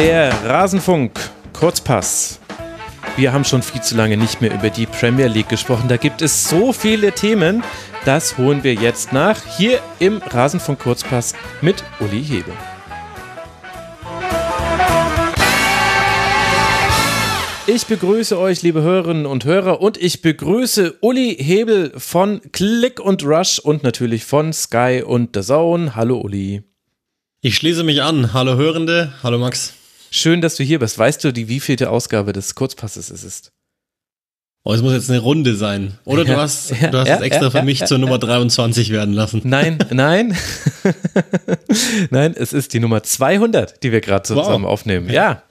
der Rasenfunk Kurzpass. Wir haben schon viel zu lange nicht mehr über die Premier League gesprochen. Da gibt es so viele Themen. Das holen wir jetzt nach. Hier im Rasenfunk Kurzpass mit Uli Hebel. Ich begrüße euch, liebe Hörerinnen und Hörer, und ich begrüße Uli Hebel von Click und Rush und natürlich von Sky und The Zone. Hallo Uli. Ich schließe mich an. Hallo Hörende. Hallo Max. Schön, dass du hier bist. Weißt du, die wievielte Ausgabe des Kurzpasses es ist? Oh, es muss jetzt eine Runde sein. Oder du hast, ja, du hast ja, es extra ja, für mich zur Nummer 23 werden lassen. Nein, nein. nein, es ist die Nummer 200, die wir gerade zusammen wow. aufnehmen. Ja.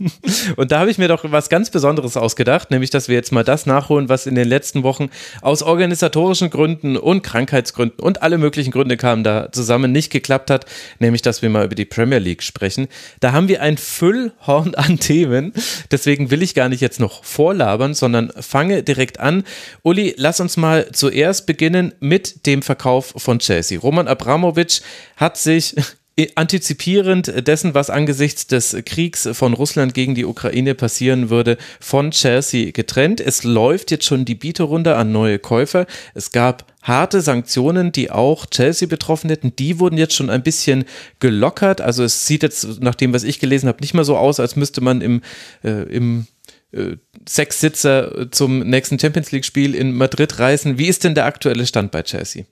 Und da habe ich mir doch was ganz Besonderes ausgedacht, nämlich, dass wir jetzt mal das nachholen, was in den letzten Wochen aus organisatorischen Gründen und Krankheitsgründen und alle möglichen Gründe kamen da zusammen nicht geklappt hat, nämlich, dass wir mal über die Premier League sprechen. Da haben wir ein Füllhorn an Themen. Deswegen will ich gar nicht jetzt noch vorlabern, sondern fange direkt an. Uli, lass uns mal zuerst beginnen mit dem Verkauf von Chelsea. Roman Abramowitsch hat sich antizipierend dessen, was angesichts des Kriegs von Russland gegen die Ukraine passieren würde, von Chelsea getrennt. Es läuft jetzt schon die Bieterrunde an neue Käufer. Es gab harte Sanktionen, die auch Chelsea betroffen hätten. Die wurden jetzt schon ein bisschen gelockert. Also es sieht jetzt nach dem, was ich gelesen habe, nicht mehr so aus, als müsste man im, äh, im sechs Sitzer zum nächsten Champions League-Spiel in Madrid reisen. Wie ist denn der aktuelle Stand bei Chelsea?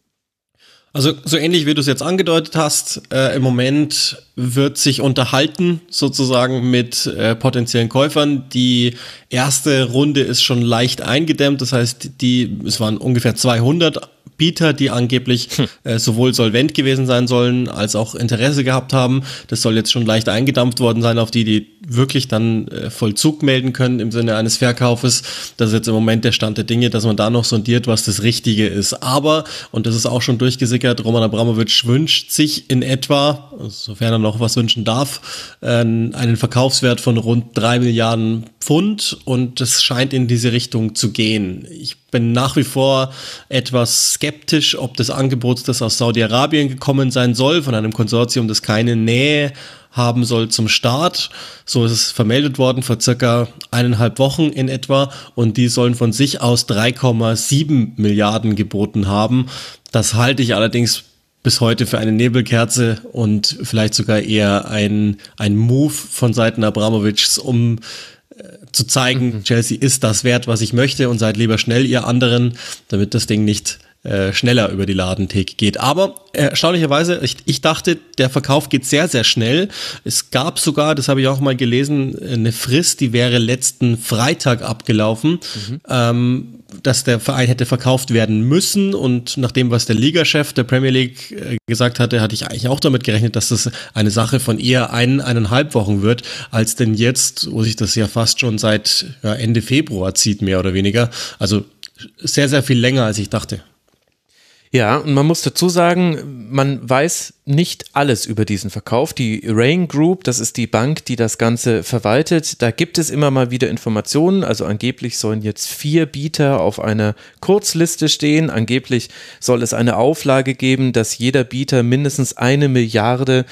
Also so ähnlich wie du es jetzt angedeutet hast, äh, im Moment wird sich unterhalten sozusagen mit äh, potenziellen Käufern. Die erste Runde ist schon leicht eingedämmt, das heißt, die es waren ungefähr 200 Bieter, die angeblich hm. äh, sowohl solvent gewesen sein sollen, als auch Interesse gehabt haben. Das soll jetzt schon leicht eingedampft worden sein auf die, die wirklich dann äh, Vollzug melden können im Sinne eines Verkaufes. Das ist jetzt im Moment der Stand der Dinge, dass man da noch sondiert, was das Richtige ist. Aber, und das ist auch schon durchgesickert, Roman Abramowitsch wünscht sich in etwa, sofern er noch was wünschen darf, äh, einen Verkaufswert von rund drei Milliarden Pfund und es scheint in diese Richtung zu gehen. Ich bin nach wie vor etwas skeptisch, ob das Angebot, das aus Saudi-Arabien gekommen sein soll, von einem Konsortium, das keine Nähe haben soll zum Start. So ist es vermeldet worden vor circa eineinhalb Wochen in etwa und die sollen von sich aus 3,7 Milliarden geboten haben. Das halte ich allerdings bis heute für eine Nebelkerze und vielleicht sogar eher ein, ein Move von Seiten Abramovics, um zu zeigen, mhm. Chelsea ist das wert, was ich möchte und seid lieber schnell ihr anderen, damit das Ding nicht äh, schneller über die Ladentheke geht. Aber erstaunlicherweise, ich, ich dachte, der Verkauf geht sehr, sehr schnell. Es gab sogar, das habe ich auch mal gelesen, eine Frist, die wäre letzten Freitag abgelaufen, mhm. ähm, dass der Verein hätte verkauft werden müssen. Und nach dem, was der Ligachef der Premier League äh, gesagt hatte, hatte ich eigentlich auch damit gerechnet, dass das eine Sache von eher ein, eineinhalb Wochen wird, als denn jetzt, wo sich das ja fast schon seit ja, Ende Februar zieht, mehr oder weniger. Also sehr, sehr viel länger, als ich dachte. Ja, und man muss dazu sagen, man weiß nicht alles über diesen Verkauf. Die Rain Group, das ist die Bank, die das Ganze verwaltet. Da gibt es immer mal wieder Informationen. Also angeblich sollen jetzt vier Bieter auf einer Kurzliste stehen. Angeblich soll es eine Auflage geben, dass jeder Bieter mindestens eine Milliarde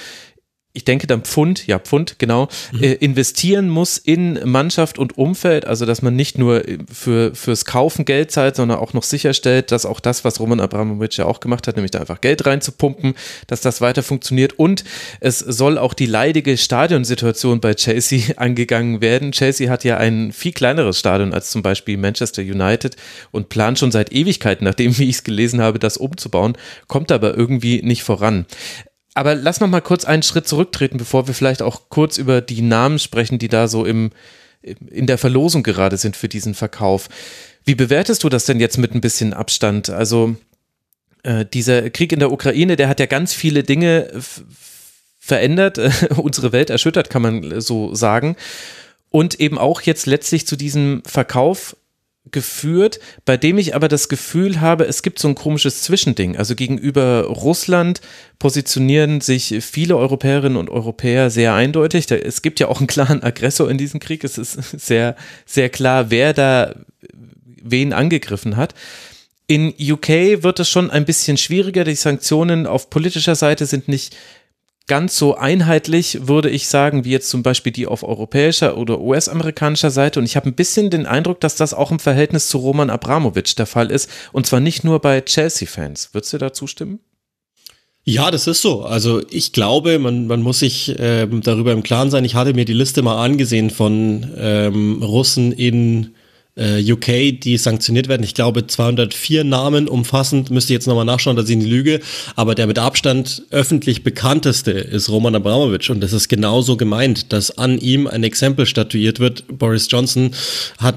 ich denke dann Pfund, ja Pfund, genau, mhm. äh, investieren muss in Mannschaft und Umfeld, also dass man nicht nur für, fürs Kaufen Geld zahlt, sondern auch noch sicherstellt, dass auch das, was Roman Abramowitsch ja auch gemacht hat, nämlich da einfach Geld reinzupumpen, dass das weiter funktioniert und es soll auch die leidige Stadionsituation bei Chelsea angegangen werden. Chelsea hat ja ein viel kleineres Stadion als zum Beispiel Manchester United und plant schon seit Ewigkeiten, nachdem, wie ich es gelesen habe, das umzubauen, kommt aber irgendwie nicht voran. Aber lass noch mal kurz einen Schritt zurücktreten, bevor wir vielleicht auch kurz über die Namen sprechen, die da so im, in der Verlosung gerade sind für diesen Verkauf. Wie bewertest du das denn jetzt mit ein bisschen Abstand? Also äh, dieser Krieg in der Ukraine, der hat ja ganz viele Dinge verändert, unsere Welt erschüttert, kann man so sagen. Und eben auch jetzt letztlich zu diesem Verkauf geführt, bei dem ich aber das Gefühl habe, es gibt so ein komisches Zwischending. Also gegenüber Russland positionieren sich viele Europäerinnen und Europäer sehr eindeutig. Es gibt ja auch einen klaren Aggressor in diesem Krieg. Es ist sehr, sehr klar, wer da wen angegriffen hat. In UK wird es schon ein bisschen schwieriger. Die Sanktionen auf politischer Seite sind nicht ganz so einheitlich, würde ich sagen, wie jetzt zum Beispiel die auf europäischer oder US-amerikanischer Seite. Und ich habe ein bisschen den Eindruck, dass das auch im Verhältnis zu Roman Abramowitsch der Fall ist. Und zwar nicht nur bei Chelsea-Fans. Würdest du da zustimmen? Ja, das ist so. Also ich glaube, man, man muss sich ähm, darüber im Klaren sein. Ich hatte mir die Liste mal angesehen von ähm, Russen in äh, UK, die sanktioniert werden. Ich glaube 204 Namen umfassend, müsste ich jetzt nochmal nachschauen, dass ich eine Lüge, aber der mit Abstand öffentlich bekannteste ist Roman Abramowitsch und das ist genauso gemeint, dass an ihm ein Exempel statuiert wird. Boris Johnson hat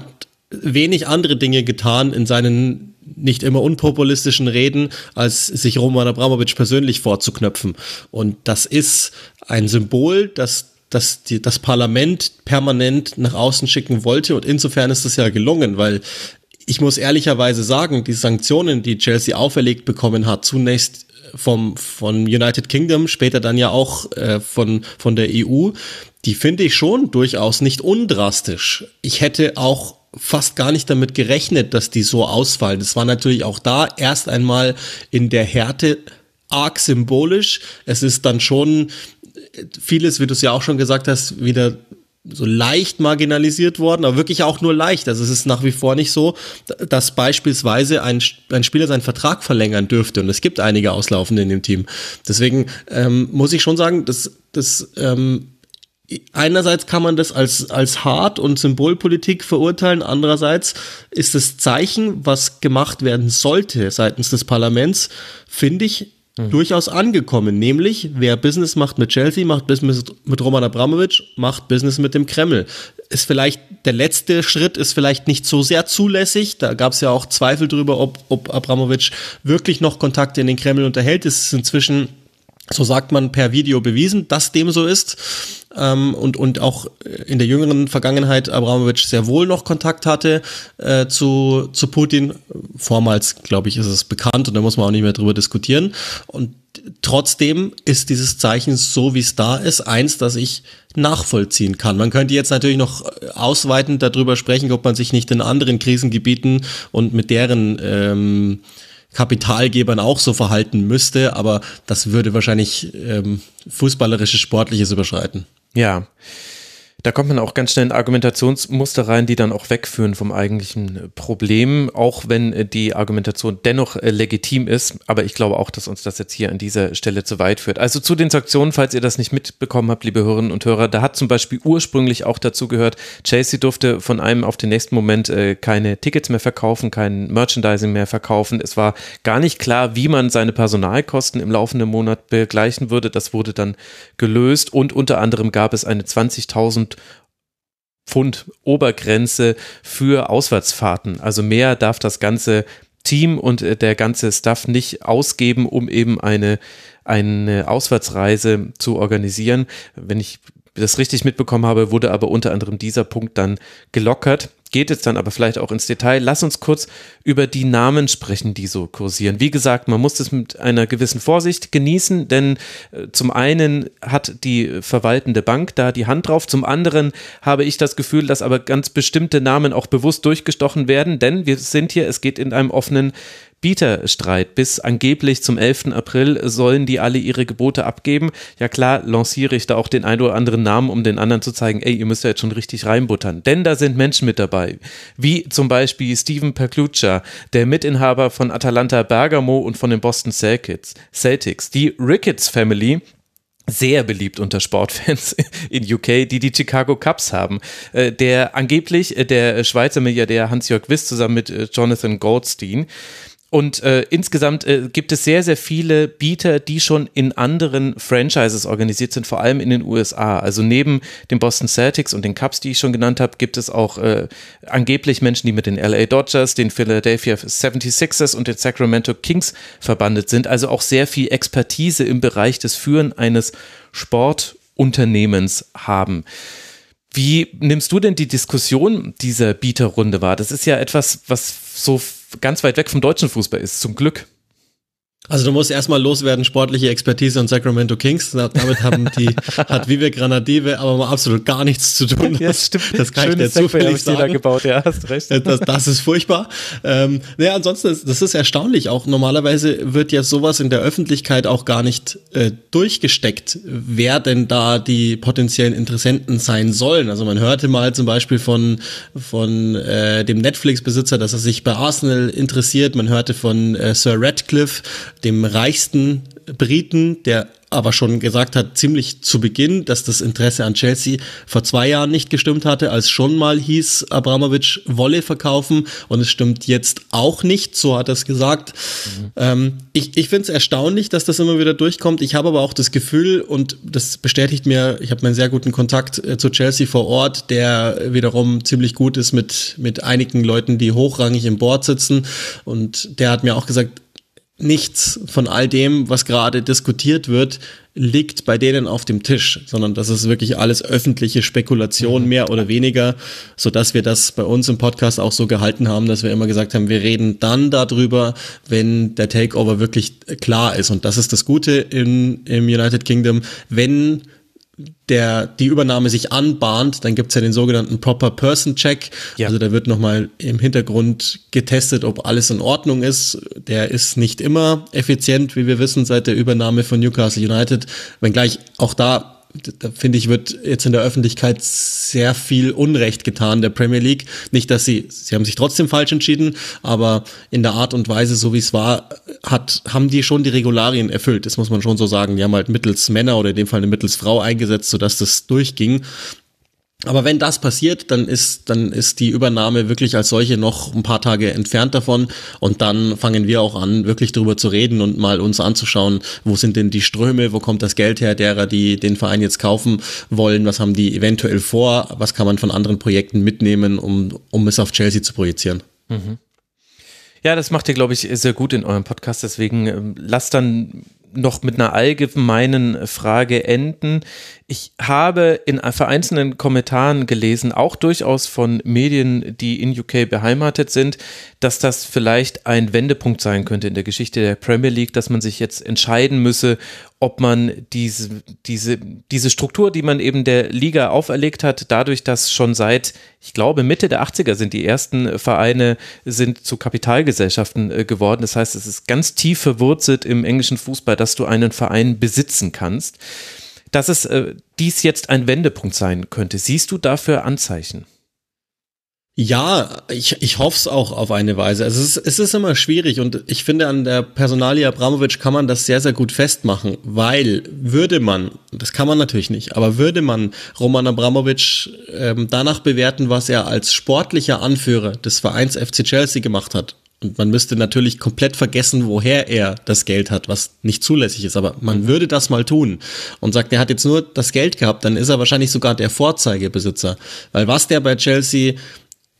wenig andere Dinge getan in seinen nicht immer unpopulistischen Reden, als sich Roman Abramowitsch persönlich vorzuknöpfen. Und das ist ein Symbol, das das die, das Parlament permanent nach außen schicken wollte. Und insofern ist das ja gelungen, weil ich muss ehrlicherweise sagen, die Sanktionen, die Chelsea auferlegt bekommen hat, zunächst vom, von United Kingdom, später dann ja auch äh, von, von der EU, die finde ich schon durchaus nicht undrastisch. Ich hätte auch fast gar nicht damit gerechnet, dass die so ausfallen. Das war natürlich auch da erst einmal in der Härte arg symbolisch. Es ist dann schon vieles, wie du es ja auch schon gesagt hast, wieder so leicht marginalisiert worden, aber wirklich auch nur leicht. Also es ist nach wie vor nicht so, dass beispielsweise ein, ein Spieler seinen Vertrag verlängern dürfte. Und es gibt einige Auslaufende in dem Team. Deswegen ähm, muss ich schon sagen, dass das ähm, einerseits kann man das als, als hart und Symbolpolitik verurteilen, andererseits ist das Zeichen, was gemacht werden sollte seitens des Parlaments, finde ich, mhm. durchaus angekommen. Nämlich, wer Business macht mit Chelsea, macht Business mit Roman Abramowitsch, macht Business mit dem Kreml. Ist vielleicht der letzte Schritt ist vielleicht nicht so sehr zulässig. Da gab es ja auch Zweifel darüber, ob, ob Abramowitsch wirklich noch Kontakte in den Kreml unterhält. Es ist inzwischen so sagt man per Video bewiesen, dass dem so ist. Ähm, und, und auch in der jüngeren Vergangenheit Abramowitsch sehr wohl noch Kontakt hatte äh, zu, zu Putin. Vormals, glaube ich, ist es bekannt und da muss man auch nicht mehr drüber diskutieren. Und trotzdem ist dieses Zeichen, so wie es da ist, eins, das ich nachvollziehen kann. Man könnte jetzt natürlich noch ausweitend darüber sprechen, ob man sich nicht in anderen Krisengebieten und mit deren ähm, Kapitalgebern auch so verhalten müsste, aber das würde wahrscheinlich ähm, fußballerisches Sportliches überschreiten. Ja. Da kommt man auch ganz schnell in Argumentationsmuster rein, die dann auch wegführen vom eigentlichen Problem, auch wenn äh, die Argumentation dennoch äh, legitim ist. Aber ich glaube auch, dass uns das jetzt hier an dieser Stelle zu weit führt. Also zu den Sanktionen, falls ihr das nicht mitbekommen habt, liebe Hörerinnen und Hörer, da hat zum Beispiel ursprünglich auch dazu gehört, Chelsea durfte von einem auf den nächsten Moment äh, keine Tickets mehr verkaufen, kein Merchandising mehr verkaufen. Es war gar nicht klar, wie man seine Personalkosten im laufenden Monat begleichen würde. Das wurde dann gelöst und unter anderem gab es eine 20.000 Pfund Obergrenze für Auswärtsfahrten. Also mehr darf das ganze Team und äh, der ganze Staff nicht ausgeben, um eben eine, eine Auswärtsreise zu organisieren. Wenn ich das richtig mitbekommen habe, wurde aber unter anderem dieser Punkt dann gelockert geht jetzt dann aber vielleicht auch ins Detail. Lass uns kurz über die Namen sprechen, die so kursieren. Wie gesagt, man muss das mit einer gewissen Vorsicht genießen, denn äh, zum einen hat die verwaltende Bank da die Hand drauf, zum anderen habe ich das Gefühl, dass aber ganz bestimmte Namen auch bewusst durchgestochen werden, denn wir sind hier, es geht in einem offenen Bieterstreit. Bis angeblich zum 11. April sollen die alle ihre Gebote abgeben. Ja klar, lanciere ich da auch den einen oder anderen Namen, um den anderen zu zeigen, ey, ihr müsst ja jetzt schon richtig reinbuttern. Denn da sind Menschen mit dabei, wie zum Beispiel Steven Percluccia, der Mitinhaber von Atalanta Bergamo und von den Boston Celtics. Die Ricketts Family, sehr beliebt unter Sportfans in UK, die die Chicago Cubs haben. Äh, der angeblich, äh, der Schweizer Milliardär Hans-Jörg Wiss zusammen mit äh, Jonathan Goldstein, und äh, insgesamt äh, gibt es sehr, sehr viele Bieter, die schon in anderen Franchises organisiert sind, vor allem in den USA. Also neben den Boston Celtics und den Cubs, die ich schon genannt habe, gibt es auch äh, angeblich Menschen, die mit den LA Dodgers, den Philadelphia 76ers und den Sacramento Kings verbandet sind. Also auch sehr viel Expertise im Bereich des Führen eines Sportunternehmens haben. Wie nimmst du denn die Diskussion dieser Bieterrunde wahr? Das ist ja etwas, was so ganz weit weg vom deutschen Fußball ist, zum Glück. Also du musst erstmal loswerden, sportliche Expertise und Sacramento Kings. Damit haben die, hat Vive Granadive aber mal absolut gar nichts zu tun. Das, ja, stimmt. Das kann Schönes ich dir zufällig sagen. gebaut, ja, hast recht. Das, das ist furchtbar. Ähm, naja, ansonsten, ist, das ist erstaunlich. Auch normalerweise wird ja sowas in der Öffentlichkeit auch gar nicht äh, durchgesteckt, wer denn da die potenziellen Interessenten sein sollen. Also man hörte mal zum Beispiel von, von äh, dem Netflix-Besitzer, dass er sich bei Arsenal interessiert. Man hörte von äh, Sir Radcliffe, dem reichsten Briten, der aber schon gesagt hat, ziemlich zu Beginn, dass das Interesse an Chelsea vor zwei Jahren nicht gestimmt hatte, als schon mal hieß, Abramovic wolle verkaufen und es stimmt jetzt auch nicht, so hat er es gesagt. Mhm. Ähm, ich ich finde es erstaunlich, dass das immer wieder durchkommt. Ich habe aber auch das Gefühl und das bestätigt mir, ich habe einen sehr guten Kontakt äh, zu Chelsea vor Ort, der wiederum ziemlich gut ist mit, mit einigen Leuten, die hochrangig im Board sitzen und der hat mir auch gesagt, nichts von all dem, was gerade diskutiert wird, liegt bei denen auf dem Tisch, sondern das ist wirklich alles öffentliche Spekulation, mhm. mehr oder weniger, so dass wir das bei uns im Podcast auch so gehalten haben, dass wir immer gesagt haben, wir reden dann darüber, wenn der Takeover wirklich klar ist. Und das ist das Gute in, im United Kingdom, wenn der die Übernahme sich anbahnt, dann gibt's ja den sogenannten Proper Person Check. Ja. Also da wird nochmal im Hintergrund getestet, ob alles in Ordnung ist. Der ist nicht immer effizient, wie wir wissen, seit der Übernahme von Newcastle United. Wenngleich auch da da finde ich, wird jetzt in der Öffentlichkeit sehr viel Unrecht getan der Premier League. Nicht, dass sie, sie haben sich trotzdem falsch entschieden, aber in der Art und Weise, so wie es war, hat, haben die schon die Regularien erfüllt. Das muss man schon so sagen. Die haben halt mittels Männer oder in dem Fall eine mittels Frau eingesetzt, sodass das durchging. Aber wenn das passiert, dann ist, dann ist die Übernahme wirklich als solche noch ein paar Tage entfernt davon. Und dann fangen wir auch an, wirklich darüber zu reden und mal uns anzuschauen, wo sind denn die Ströme, wo kommt das Geld her, derer, die den Verein jetzt kaufen wollen, was haben die eventuell vor, was kann man von anderen Projekten mitnehmen, um, um es auf Chelsea zu projizieren. Mhm. Ja, das macht ihr, glaube ich, sehr gut in eurem Podcast. Deswegen ähm, lasst dann noch mit einer allgemeinen Frage enden. Ich habe in vereinzelten Kommentaren gelesen, auch durchaus von Medien, die in UK beheimatet sind, dass das vielleicht ein Wendepunkt sein könnte in der Geschichte der Premier League, dass man sich jetzt entscheiden müsse, ob man diese, diese, diese Struktur, die man eben der Liga auferlegt hat, dadurch, dass schon seit, ich glaube, Mitte der 80er sind die ersten Vereine sind zu Kapitalgesellschaften äh, geworden. Das heißt, es ist ganz tief verwurzelt im englischen Fußball, dass du einen Verein besitzen kannst. Dass es äh, dies jetzt ein Wendepunkt sein könnte. Siehst du dafür Anzeichen? Ja, ich, ich hoffe es auch auf eine Weise. Also es ist, es ist immer schwierig und ich finde, an der Personalie Abramovic kann man das sehr, sehr gut festmachen, weil würde man, das kann man natürlich nicht, aber würde man Roman Abramovic ähm, danach bewerten, was er als sportlicher Anführer des Vereins FC Chelsea gemacht hat, und man müsste natürlich komplett vergessen, woher er das Geld hat, was nicht zulässig ist. Aber man würde das mal tun und sagt, er hat jetzt nur das Geld gehabt, dann ist er wahrscheinlich sogar der Vorzeigebesitzer. Weil was der bei Chelsea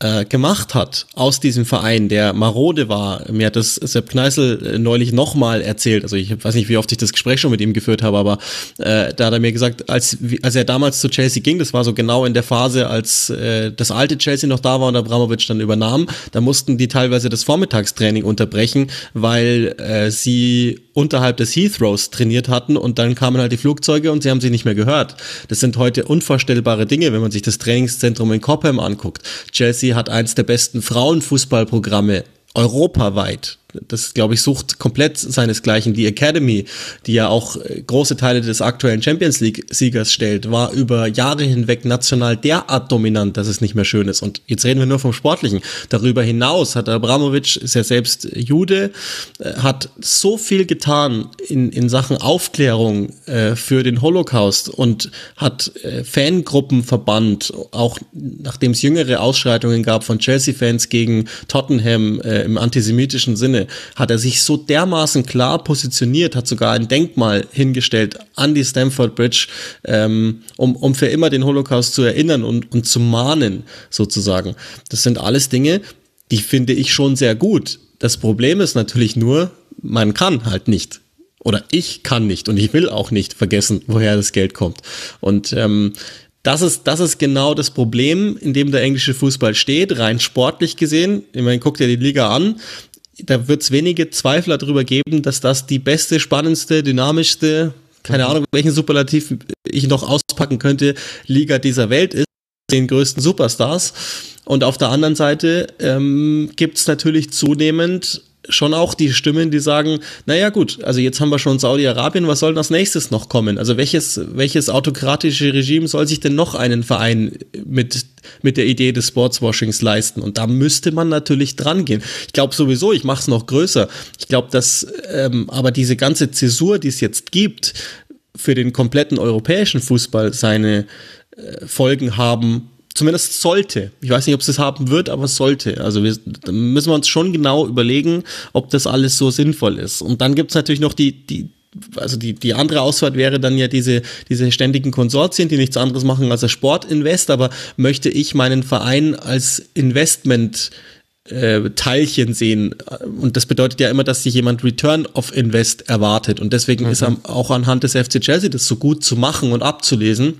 äh, gemacht hat aus diesem Verein, der marode war. Mir hat das Sepp Kneißl äh, neulich nochmal erzählt. Also ich weiß nicht, wie oft ich das Gespräch schon mit ihm geführt habe, aber äh, da hat er mir gesagt, als, als er damals zu Chelsea ging, das war so genau in der Phase, als äh, das alte Chelsea noch da war und Abramovic dann übernahm, da mussten die teilweise das Vormittagstraining unterbrechen, weil äh, sie unterhalb des Heathrows trainiert hatten und dann kamen halt die Flugzeuge und sie haben sie nicht mehr gehört. Das sind heute unvorstellbare Dinge, wenn man sich das Trainingszentrum in Cobham anguckt. Chelsea hat eins der besten Frauenfußballprogramme europaweit das glaube ich sucht komplett seinesgleichen. Die Academy, die ja auch äh, große Teile des aktuellen Champions League Siegers stellt, war über Jahre hinweg national derart dominant, dass es nicht mehr schön ist. Und jetzt reden wir nur vom Sportlichen. Darüber hinaus hat Abramovic, ist ja selbst Jude, äh, hat so viel getan in, in Sachen Aufklärung äh, für den Holocaust und hat äh, Fangruppen verbannt, auch nachdem es jüngere Ausschreitungen gab von Chelsea-Fans gegen Tottenham äh, im antisemitischen Sinne hat er sich so dermaßen klar positioniert, hat sogar ein Denkmal hingestellt an die Stamford Bridge, ähm, um, um für immer den Holocaust zu erinnern und, und zu mahnen, sozusagen. Das sind alles Dinge, die finde ich schon sehr gut. Das Problem ist natürlich nur, man kann halt nicht. Oder ich kann nicht und ich will auch nicht vergessen, woher das Geld kommt. Und ähm, das ist, das ist genau das Problem, in dem der englische Fußball steht, rein sportlich gesehen. Ich meine, guck dir die Liga an da wird es wenige Zweifler darüber geben, dass das die beste, spannendste, dynamischste, keine mhm. Ahnung, welchen Superlativ ich noch auspacken könnte, Liga dieser Welt ist, den größten Superstars. Und auf der anderen Seite ähm, gibt es natürlich zunehmend schon auch die Stimmen, die sagen, naja gut, also jetzt haben wir schon Saudi-Arabien, was soll als nächstes noch kommen? Also welches, welches autokratische Regime soll sich denn noch einen Verein mit, mit der Idee des Sportswashings leisten? Und da müsste man natürlich dran gehen. Ich glaube sowieso, ich mache es noch größer. Ich glaube, dass ähm, aber diese ganze Zäsur, die es jetzt gibt, für den kompletten europäischen Fußball seine äh, Folgen haben zumindest sollte. Ich weiß nicht, ob es das haben wird, aber sollte. Also wir, da müssen wir uns schon genau überlegen, ob das alles so sinnvoll ist. Und dann gibt es natürlich noch die, die, also die, die andere Ausfahrt wäre dann ja diese, diese ständigen Konsortien, die nichts anderes machen als ein Sportinvest, aber möchte ich meinen Verein als Investment äh, Teilchen sehen. Und das bedeutet ja immer, dass sich jemand Return of Invest erwartet. Und deswegen mhm. ist auch anhand des FC Chelsea das so gut zu machen und abzulesen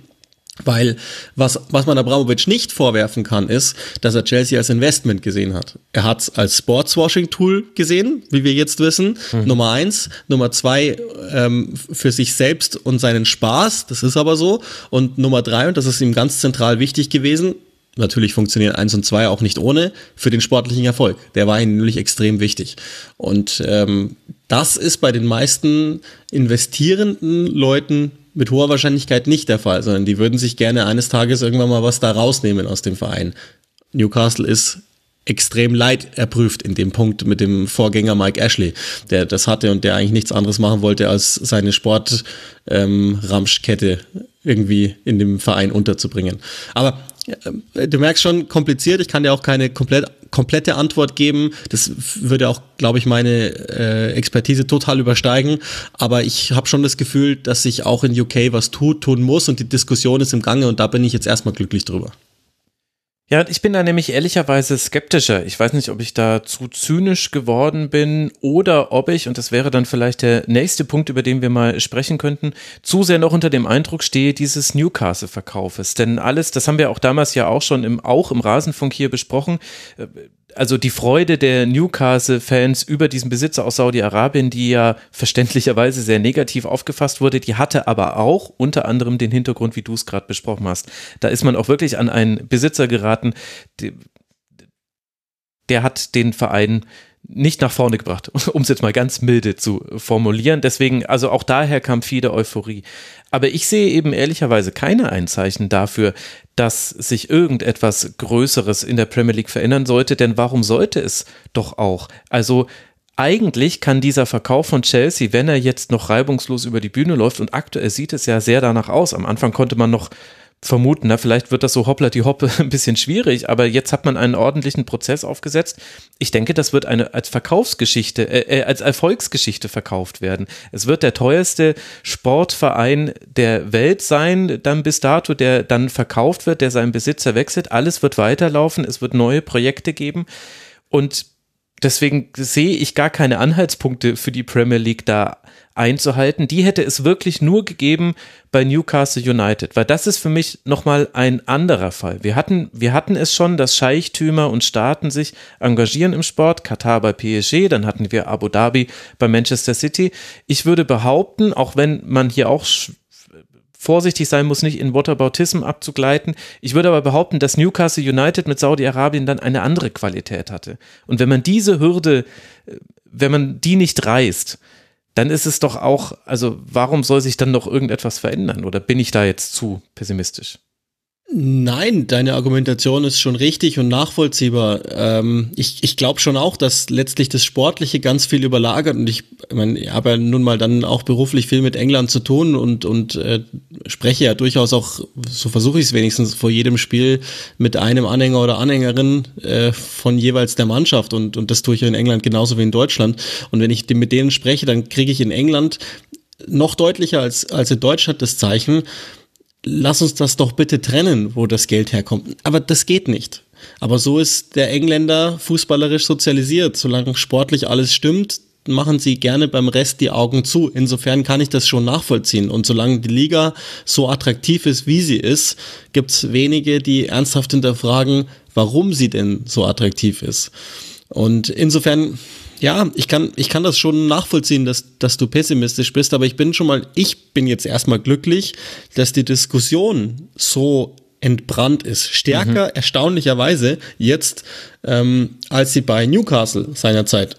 weil was, was man Abramovic nicht vorwerfen kann, ist, dass er Chelsea als Investment gesehen hat. Er hat es als Sportswashing-Tool gesehen, wie wir jetzt wissen. Mhm. Nummer eins. Nummer zwei, ähm, für sich selbst und seinen Spaß. Das ist aber so. Und Nummer drei, und das ist ihm ganz zentral wichtig gewesen, natürlich funktionieren eins und zwei auch nicht ohne, für den sportlichen Erfolg. Der war ihm nämlich extrem wichtig. Und ähm, das ist bei den meisten investierenden Leuten mit hoher Wahrscheinlichkeit nicht der Fall, sondern die würden sich gerne eines Tages irgendwann mal was da rausnehmen aus dem Verein. Newcastle ist extrem leid erprüft in dem Punkt mit dem Vorgänger Mike Ashley, der das hatte und der eigentlich nichts anderes machen wollte, als seine Sport-Ramschkette ähm, irgendwie in dem Verein unterzubringen. Aber äh, du merkst schon, kompliziert. Ich kann dir auch keine komplett, komplette Antwort geben. Das würde auch, glaube ich, meine äh, Expertise total übersteigen. Aber ich habe schon das Gefühl, dass sich auch in UK was tut, tun muss und die Diskussion ist im Gange und da bin ich jetzt erstmal glücklich drüber. Ja, ich bin da nämlich ehrlicherweise skeptischer. Ich weiß nicht, ob ich da zu zynisch geworden bin oder ob ich, und das wäre dann vielleicht der nächste Punkt, über den wir mal sprechen könnten, zu sehr noch unter dem Eindruck stehe dieses Newcastle-Verkaufes. Denn alles, das haben wir auch damals ja auch schon im, auch im Rasenfunk hier besprochen, äh, also die Freude der Newcastle-Fans über diesen Besitzer aus Saudi-Arabien, die ja verständlicherweise sehr negativ aufgefasst wurde, die hatte aber auch unter anderem den Hintergrund, wie du es gerade besprochen hast. Da ist man auch wirklich an einen Besitzer geraten, der, hat den Verein nicht nach vorne gebracht, um es jetzt mal ganz milde zu formulieren. Deswegen, also auch daher kam viele Euphorie. Aber ich sehe eben ehrlicherweise keine Einzeichen dafür, dass sich irgendetwas Größeres in der Premier League verändern sollte, denn warum sollte es doch auch? Also eigentlich kann dieser Verkauf von Chelsea, wenn er jetzt noch reibungslos über die Bühne läuft, und aktuell sieht es ja sehr danach aus, am Anfang konnte man noch vermuten. Na, vielleicht wird das so hoppla die Hoppe ein bisschen schwierig, aber jetzt hat man einen ordentlichen Prozess aufgesetzt. Ich denke, das wird eine als Verkaufsgeschichte, äh, äh, als Erfolgsgeschichte verkauft werden. Es wird der teuerste Sportverein der Welt sein, dann bis dato, der dann verkauft wird, der seinen Besitzer wechselt. Alles wird weiterlaufen. Es wird neue Projekte geben und deswegen sehe ich gar keine Anhaltspunkte für die Premier League da einzuhalten. Die hätte es wirklich nur gegeben bei Newcastle United, weil das ist für mich nochmal ein anderer Fall. Wir hatten, wir hatten es schon, dass Scheichtümer und Staaten sich engagieren im Sport, Katar bei PSG, dann hatten wir Abu Dhabi bei Manchester City. Ich würde behaupten, auch wenn man hier auch vorsichtig sein muss, nicht in Whataboutism abzugleiten. Ich würde aber behaupten, dass Newcastle United mit Saudi-Arabien dann eine andere Qualität hatte. Und wenn man diese Hürde, äh, wenn man die nicht reißt, dann ist es doch auch, also warum soll sich dann noch irgendetwas verändern? Oder bin ich da jetzt zu pessimistisch? Nein, deine Argumentation ist schon richtig und nachvollziehbar. Ähm, ich ich glaube schon auch, dass letztlich das Sportliche ganz viel überlagert und ich, ich meine, ich habe ja nun mal dann auch beruflich viel mit England zu tun und, und äh, spreche ja durchaus auch, so versuche ich es wenigstens, vor jedem Spiel mit einem Anhänger oder Anhängerin äh, von jeweils der Mannschaft und, und das tue ich ja in England genauso wie in Deutschland. Und wenn ich mit denen spreche, dann kriege ich in England noch deutlicher als, als in Deutschland das Zeichen, lass uns das doch bitte trennen, wo das Geld herkommt. Aber das geht nicht. Aber so ist der Engländer fußballerisch sozialisiert. Solange sportlich alles stimmt, machen sie gerne beim Rest die Augen zu. Insofern kann ich das schon nachvollziehen. Und solange die Liga so attraktiv ist, wie sie ist, gibt es wenige, die ernsthaft hinterfragen, warum sie denn so attraktiv ist. Und insofern Ja, ich kann, ich kann das schon nachvollziehen, dass, dass du pessimistisch bist, aber ich bin schon mal, ich bin jetzt erstmal glücklich, dass die Diskussion so entbrannt ist. Stärker, mhm. erstaunlicherweise, jetzt, ähm, als sie bei Newcastle seinerzeit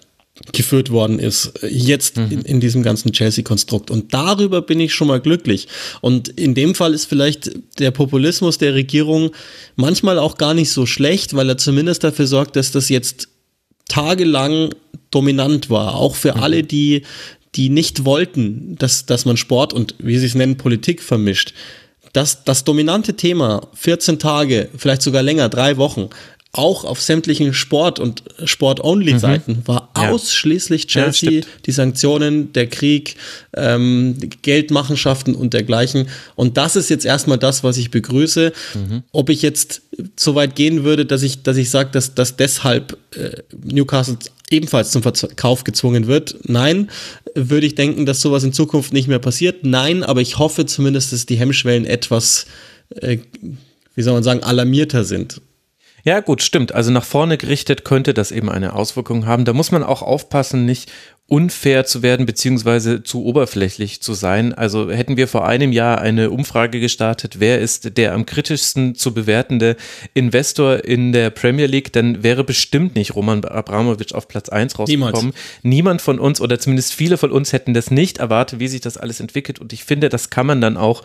geführt worden ist, jetzt mhm. in, in, diesem ganzen Chelsea-Konstrukt. Und darüber bin ich schon mal glücklich. Und in dem Fall ist vielleicht der Populismus der Regierung manchmal auch gar nicht so schlecht, weil er zumindest dafür sorgt, dass das jetzt tagelang dominant war. Auch für mhm. alle, die, die nicht wollten, dass, dass man Sport und, wie sie es nennen, Politik vermischt. Das, das dominante Thema, 14 Tage, vielleicht sogar länger, drei Wochen, auch auf sämtlichen Sport- und Sport-Only-Seiten mhm. war ausschließlich Chelsea, ja, die Sanktionen, der Krieg, ähm, Geldmachenschaften und dergleichen. Und das ist jetzt erstmal das, was ich begrüße. Mhm. Ob ich jetzt so weit gehen würde, dass ich, dass ich sage, dass, dass deshalb äh, Newcastle ebenfalls zum Verkauf gezwungen wird. Nein, würde ich denken, dass sowas in Zukunft nicht mehr passiert. Nein, aber ich hoffe zumindest, dass die Hemmschwellen etwas, äh, wie soll man sagen, alarmierter sind. Ja, gut, stimmt. Also nach vorne gerichtet könnte das eben eine Auswirkung haben. Da muss man auch aufpassen, nicht unfair zu werden, beziehungsweise zu oberflächlich zu sein. Also hätten wir vor einem Jahr eine Umfrage gestartet, wer ist der am kritischsten zu bewertende Investor in der Premier League, dann wäre bestimmt nicht Roman Abramovic auf Platz 1 rausgekommen. Niemals. Niemand von uns oder zumindest viele von uns hätten das nicht erwartet, wie sich das alles entwickelt. Und ich finde, das kann man dann auch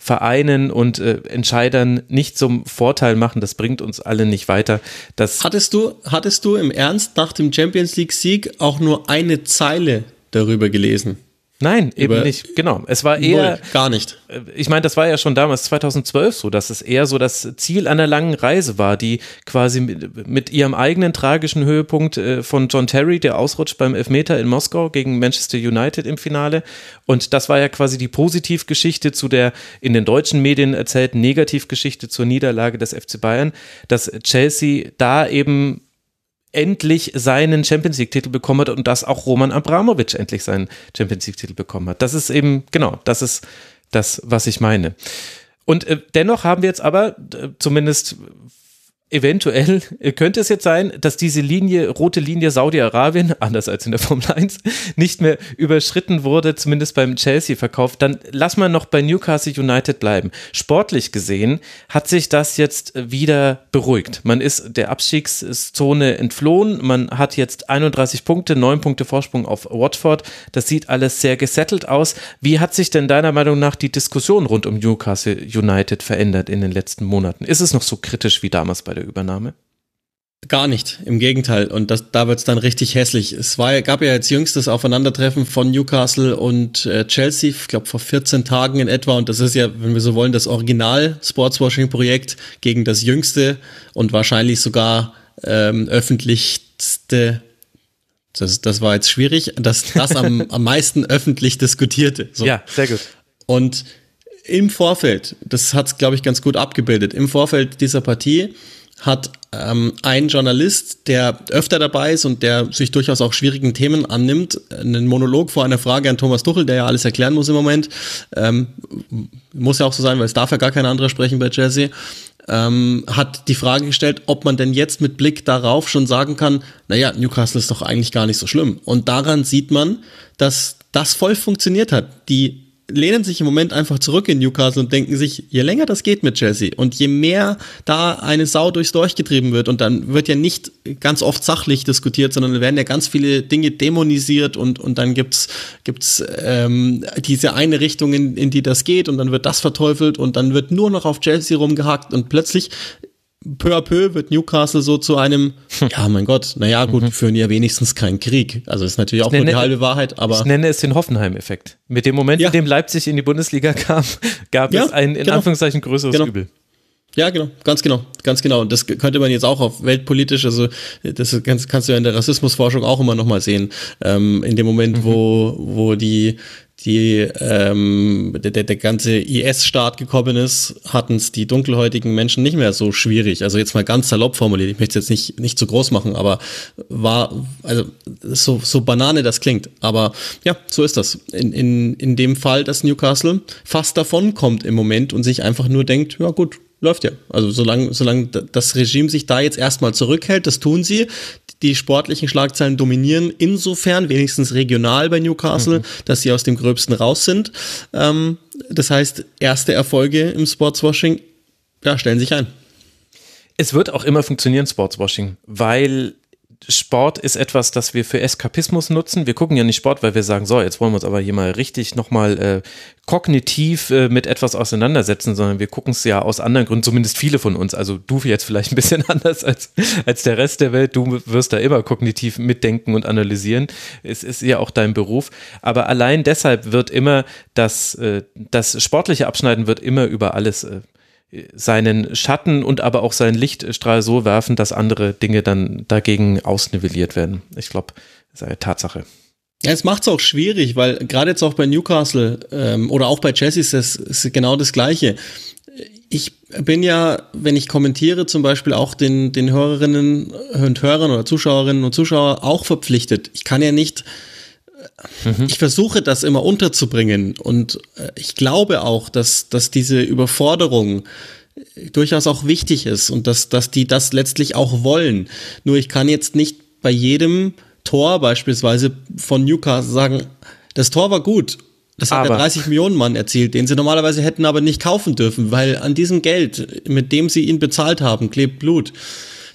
Vereinen und äh, Entscheidern nicht zum Vorteil machen. Das bringt uns alle nicht weiter. Das hattest du, hattest du im Ernst nach dem Champions League Sieg auch nur eine Zeile darüber gelesen? Nein, eben nicht. Genau. Es war eher. Null, gar nicht. Äh, ich meine, das war ja schon damals 2012 so, dass es eher so das Ziel einer langen Reise war, die quasi mit, mit ihrem eigenen tragischen Höhepunkt äh, von John Terry, der ausrutscht beim Elfmeter in Moskau gegen Manchester United im Finale. Und das war ja quasi die Positivgeschichte zu der in den deutschen Medien erzählten Negativgeschichte zur Niederlage des FC Bayern, dass Chelsea da eben endlich seinen Champions League-Titel bekommen hat und dass auch Roman Abramovic endlich seinen Champions League-Titel bekommen hat. Das ist eben, genau, das ist das, was ich meine. Und äh, dennoch haben wir jetzt aber, äh, zumindest eventuell könnte es jetzt sein, dass diese Linie, rote Linie Saudi-Arabien, anders als in der Formel 1, nicht mehr überschritten wurde, zumindest beim Chelsea-Verkauf, dann lass mal noch bei Newcastle United bleiben. Sportlich gesehen hat sich das jetzt wieder beruhigt. Man ist der Abstiegszone entflohen, man hat jetzt 31 Punkte, 9 Punkte Vorsprung auf Watford. Das sieht alles sehr gesettelt aus. Wie hat sich denn deiner Meinung nach die Diskussion rund um Newcastle United verändert in den letzten Monaten? Ist es noch so kritisch wie damals bei der Übernahme? Gar nicht, im Gegenteil. Und das, da wird es dann richtig hässlich. Es war, gab ja jetzt jüngstes Aufeinandertreffen von Newcastle und äh, Chelsea, ich glaube vor 14 Tagen in etwa. Und das ist ja, wenn wir so wollen, das Original Sportswashing-Projekt gegen das jüngste und wahrscheinlich sogar ähm, öffentlichste das, das war jetzt schwierig, das, das am, am meisten öffentlich diskutierte. So. Ja, sehr gut. Und im Vorfeld, das hat es, glaube ich, ganz gut abgebildet, im Vorfeld dieser Partie hat ähm, ein Journalist, der öfter dabei ist und der sich durchaus auch schwierigen Themen annimmt, einen Monolog vor einer Frage an Thomas Tuchel, der ja alles erklären muss im Moment. Ähm, muss ja auch so sein, weil es darf ja gar kein anderer sprechen bei Jesse. Ähm, hat die Frage gestellt, ob man denn jetzt mit Blick darauf schon sagen kann, naja, Newcastle ist doch eigentlich gar nicht so schlimm. Und daran sieht man, dass das voll funktioniert hat. Die lehnen sich im Moment einfach zurück in Newcastle und denken sich, je länger das geht mit Chelsea und je mehr da eine Sau durchs Dorf getrieben wird und dann wird ja nicht ganz oft sachlich diskutiert, sondern werden ja ganz viele Dinge dämonisiert und, und dann gibt's gibt's ähm, diese eine Richtung, in, in die das geht und dann wird das verteufelt und dann wird nur noch auf Chelsea rumgehackt und plötzlich peu à peu wird Newcastle so zu einem, hm. ja, mein Gott, naja, gut, mhm. führen ja wenigstens keinen Krieg. Also ist natürlich auch nenne, nur die halbe Wahrheit, aber. Ich nenne es den Hoffenheim-Effekt. Mit dem Moment, ja. in dem Leipzig in die Bundesliga kam, gab ja, es ein in genau. Anführungszeichen größeres genau. Übel. Ja, genau, ganz genau, ganz genau. Und das könnte man jetzt auch auf weltpolitisch, also das kannst, kannst du ja in der Rassismusforschung auch immer nochmal sehen. Ähm, in dem Moment, mhm. wo, wo die die ähm, der, der ganze IS-Staat gekommen ist, hatten es die dunkelhäutigen Menschen nicht mehr so schwierig. Also jetzt mal ganz salopp formuliert, ich möchte es jetzt nicht, nicht zu groß machen, aber war, also so, so Banane das klingt. Aber ja, so ist das. In, in, in dem Fall, dass Newcastle fast davon kommt im Moment und sich einfach nur denkt, ja gut, läuft ja. Also solange, solange das Regime sich da jetzt erstmal zurückhält, das tun sie, die sportlichen Schlagzeilen dominieren, insofern wenigstens regional bei Newcastle, mhm. dass sie aus dem Gröbsten raus sind. Ähm, das heißt, erste Erfolge im Sportswashing, ja, stellen sich ein. Es wird auch immer funktionieren, Sportswashing, weil Sport ist etwas, das wir für Eskapismus nutzen. Wir gucken ja nicht Sport, weil wir sagen, so, jetzt wollen wir uns aber hier mal richtig nochmal äh, kognitiv äh, mit etwas auseinandersetzen, sondern wir gucken es ja aus anderen Gründen, zumindest viele von uns. Also du jetzt vielleicht ein bisschen anders als, als der Rest der Welt. Du wirst da immer kognitiv mitdenken und analysieren. Es ist ja auch dein Beruf. Aber allein deshalb wird immer das, äh, das sportliche Abschneiden wird immer über alles äh, seinen Schatten und aber auch seinen Lichtstrahl so werfen, dass andere Dinge dann dagegen ausnivelliert werden. Ich glaube, das ist eine Tatsache. Ja, es macht es auch schwierig, weil gerade jetzt auch bei Newcastle ähm, oder auch bei Chelsea ist das ist genau das Gleiche. Ich bin ja, wenn ich kommentiere, zum Beispiel auch den, den Hörerinnen und Hörern oder Zuschauerinnen und Zuschauer auch verpflichtet. Ich kann ja nicht Mhm. Ich versuche das immer unterzubringen und äh, ich glaube auch, dass, dass diese Überforderung durchaus auch wichtig ist und dass, dass die das letztlich auch wollen. Nur ich kann jetzt nicht bei jedem Tor beispielsweise von Newcastle sagen, das Tor war gut. Das hat aber. der 30 Millionen Mann erzielt, den sie normalerweise hätten aber nicht kaufen dürfen, weil an diesem Geld, mit dem sie ihn bezahlt haben, klebt Blut.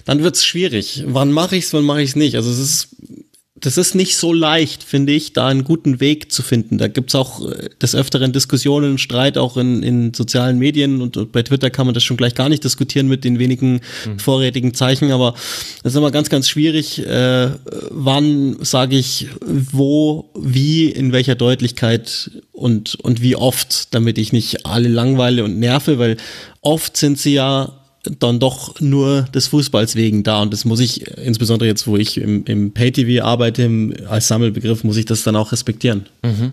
Dann wird's schwierig. Wann mache ich's, wann mache ich's nicht? Also es ist das ist nicht so leicht, finde ich, da einen guten Weg zu finden. Da gibt's auch äh, des Öfteren Diskussionen, Streit auch in, in sozialen Medien und bei Twitter kann man das schon gleich gar nicht diskutieren mit den wenigen mhm. vorrätigen Zeichen, aber das ist immer ganz, ganz schwierig, äh, wann sage ich wo, wie, in welcher Deutlichkeit und, und wie oft, damit ich nicht alle langweile und nerve, weil oft sind sie ja dann doch nur des Fußballs wegen da. Und das muss ich, insbesondere jetzt, wo ich im, im Pay-TV arbeite, im, als Sammelbegriff, muss ich das dann auch respektieren. Mhm.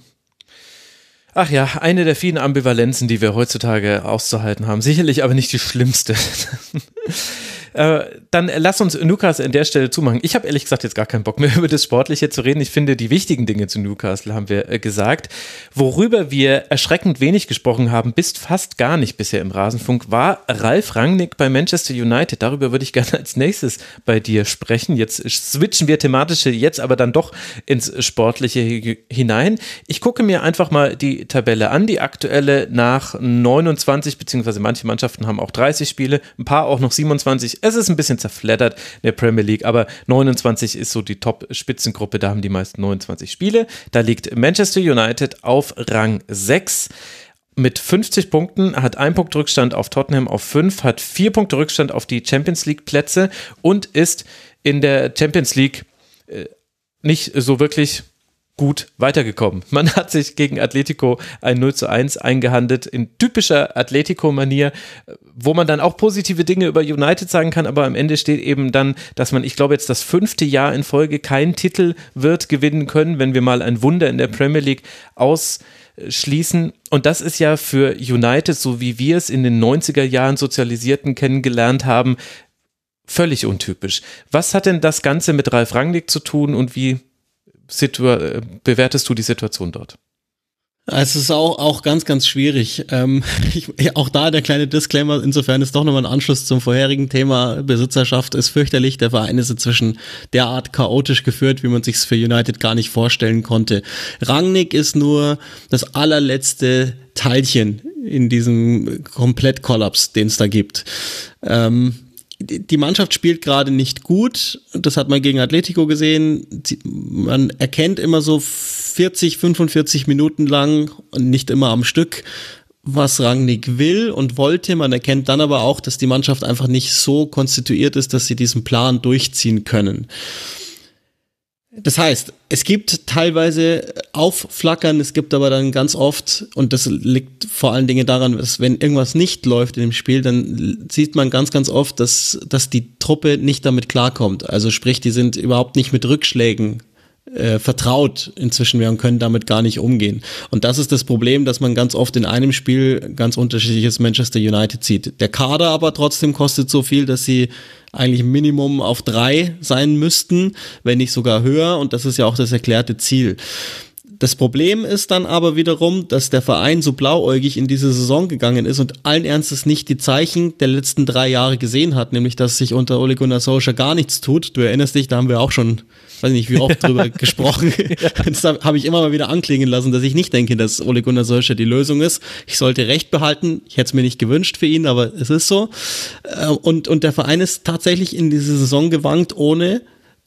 Ach ja, eine der vielen Ambivalenzen, die wir heutzutage auszuhalten haben. Sicherlich aber nicht die schlimmste. Äh, dann lass uns Newcastle an der Stelle zumachen. Ich habe ehrlich gesagt jetzt gar keinen Bock mehr über das Sportliche zu reden. Ich finde, die wichtigen Dinge zu Newcastle haben wir äh, gesagt. Worüber wir erschreckend wenig gesprochen haben, bis fast gar nicht bisher im Rasenfunk, war Ralf Rangnick bei Manchester United. Darüber würde ich gerne als nächstes bei dir sprechen. Jetzt switchen wir thematische jetzt aber dann doch ins Sportliche hinein. Ich gucke mir einfach mal die Tabelle an, die aktuelle nach 29, beziehungsweise manche Mannschaften haben auch 30 Spiele, ein paar auch noch 27 es ist ein bisschen zerfleddert in der Premier League, aber 29 ist so die Top-Spitzengruppe, da haben die meisten 29 Spiele. Da liegt Manchester United auf Rang 6 mit 50 Punkten, hat ein Punkt Rückstand auf Tottenham auf 5, hat vier Punkte Rückstand auf die Champions League Plätze und ist in der Champions League äh, nicht so wirklich gut weitergekommen. Man hat sich gegen Atletico ein 0 zu 1 eingehandelt in typischer Atletico-Manier, wo man dann auch positive Dinge über United sagen kann, aber am Ende steht eben dann, dass man, ich glaube, jetzt das fünfte Jahr in Folge keinen Titel wird gewinnen können, wenn wir mal ein Wunder in der Premier League ausschließen. Und das ist ja für United, so wie wir es in den 90er Jahren Sozialisierten kennengelernt haben, völlig untypisch. Was hat denn das Ganze mit Ralf Rangnick zu tun und wie Situa bewertest du die Situation dort? Es ist auch, auch ganz, ganz schwierig. Ähm, ich, auch da der kleine Disclaimer, insofern ist doch nochmal ein Anschluss zum vorherigen Thema. Besitzerschaft ist fürchterlich. Der Verein ist inzwischen derart chaotisch geführt, wie man sich für United gar nicht vorstellen konnte. Rangnick ist nur das allerletzte Teilchen in diesem Komplettkollaps, den es da gibt. Ähm, die Mannschaft spielt gerade nicht gut. Das hat man gegen Atletico gesehen. Man erkennt immer so 40, 45 Minuten lang und nicht immer am Stück, was Rangnick will und wollte. Man erkennt dann aber auch, dass die Mannschaft einfach nicht so konstituiert ist, dass sie diesen Plan durchziehen können. Das heißt, es gibt teilweise Aufflackern, es gibt aber dann ganz oft, und das liegt vor allen Dingen daran, dass wenn irgendwas nicht läuft in dem Spiel, dann sieht man ganz, ganz oft, dass, dass die Truppe nicht damit klarkommt. Also sprich, die sind überhaupt nicht mit Rückschlägen äh, vertraut inzwischen und können damit gar nicht umgehen. Und das ist das Problem, dass man ganz oft in einem Spiel ganz unterschiedliches Manchester United sieht. Der Kader aber trotzdem kostet so viel, dass sie eigentlich Minimum auf drei sein müssten, wenn nicht sogar höher. Und das ist ja auch das erklärte Ziel. Das Problem ist dann aber wiederum, dass der Verein so blauäugig in diese Saison gegangen ist und allen Ernstes nicht die Zeichen der letzten drei Jahre gesehen hat, nämlich dass sich unter Ole Gunnar Solskjaer gar nichts tut. Du erinnerst dich, da haben wir auch schon, weiß nicht, wie oft drüber gesprochen. Das habe ich immer mal wieder anklingen lassen, dass ich nicht denke, dass Ole Gunnar Solskjaer die Lösung ist. Ich sollte Recht behalten. Ich hätte es mir nicht gewünscht für ihn, aber es ist so. Äh, und, und der Verein ist tatsächlich in diese Saison gewankt, ohne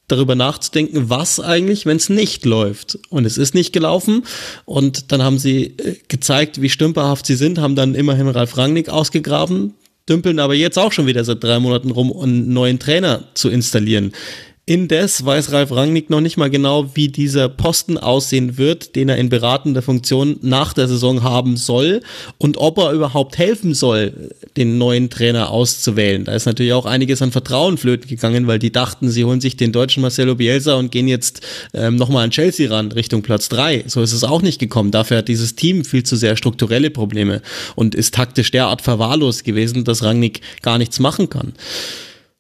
darüber nachzudenken, was eigentlich, wenn es nicht läuft. Und es ist nicht gelaufen. Und dann haben sie äh, gezeigt, wie stümperhaft sie sind, haben dann immerhin Ralf Rangnick ausgegraben, dümpeln aber jetzt auch schon wieder seit drei Monaten rum, um einen neuen Trainer zu installieren. Indes weiß Ralf Rangnick noch nicht mal genau, wie dieser Posten aussehen wird, den er in beratender Funktion nach der Saison haben soll und ob er überhaupt helfen soll, den neuen Trainer auszuwählen. Da ist natürlich auch einiges an Vertrauen flöten gegangen, weil die dachten, sie holen sich den deutschen Marcelo Bielsa und gehen jetzt ähm, nochmal an Chelsea ran, Richtung Platz drei. So ist es auch nicht gekommen. Dafür hat dieses Team viel zu sehr strukturelle Probleme und ist taktisch derart verwahrlost gewesen, dass Rangnick gar nichts machen kann.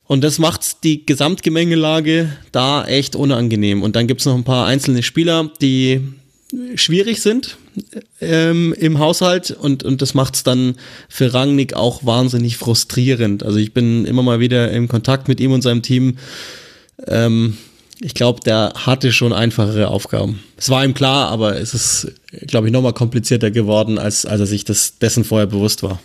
Und das macht die Gesamtgemengelage da echt unangenehm. Und dann gibt's noch ein paar einzelne Spieler, die schwierig sind ähm, im Haushalt und, und das macht's dann für Rangnick auch wahnsinnig frustrierend. Also ich bin immer mal wieder im Kontakt mit ihm und seinem Team. Ähm, ich glaube, der hatte schon einfachere Aufgaben. Es war ihm klar, aber es ist, glaube ich, nochmal komplizierter geworden, als, als er sich das, dessen vorher bewusst war.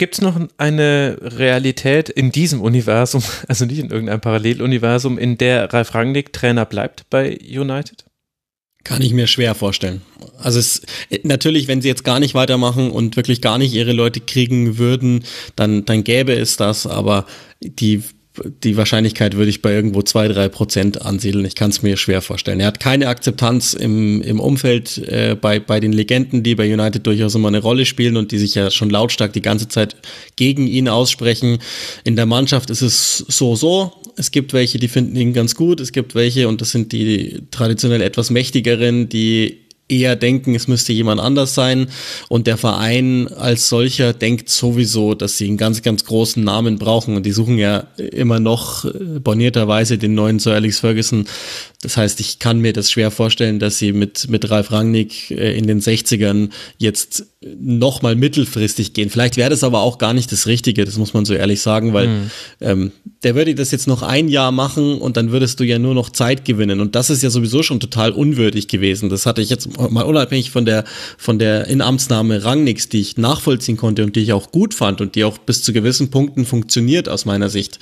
Gibt es noch eine Realität in diesem Universum, also nicht in irgendeinem Paralleluniversum, in der Ralf Rangnick Trainer bleibt bei United? Kann ich mir schwer vorstellen. Also es natürlich, wenn sie jetzt gar nicht weitermachen und wirklich gar nicht ihre Leute kriegen würden, dann dann gäbe es das, aber die die Wahrscheinlichkeit würde ich bei irgendwo zwei, drei Prozent ansiedeln. Ich kann es mir schwer vorstellen. Er hat keine Akzeptanz im, im Umfeld äh, bei, bei den Legenden, die bei United durchaus immer eine Rolle spielen und die sich ja schon lautstark die ganze Zeit gegen ihn aussprechen. In der Mannschaft ist es so, so. Es gibt welche, die finden ihn ganz gut. Es gibt welche, und das sind die traditionell etwas mächtigeren, die eher denken, es müsste jemand anders sein. Und der Verein als solcher denkt sowieso, dass sie einen ganz, ganz großen Namen brauchen. Und die suchen ja immer noch äh, bornierterweise den neuen Sir Alex Ferguson. Das heißt, ich kann mir das schwer vorstellen, dass sie mit, mit Ralf Rangnick äh, in den 60ern jetzt nochmal mittelfristig gehen. Vielleicht wäre das aber auch gar nicht das Richtige, das muss man so ehrlich sagen, weil mhm. ähm, der würde das jetzt noch ein Jahr machen und dann würdest du ja nur noch Zeit gewinnen. Und das ist ja sowieso schon total unwürdig gewesen. Das hatte ich jetzt mal unabhängig von der, von der Inamtsnahme Rangnicks, die ich nachvollziehen konnte und die ich auch gut fand und die auch bis zu gewissen Punkten funktioniert aus meiner Sicht.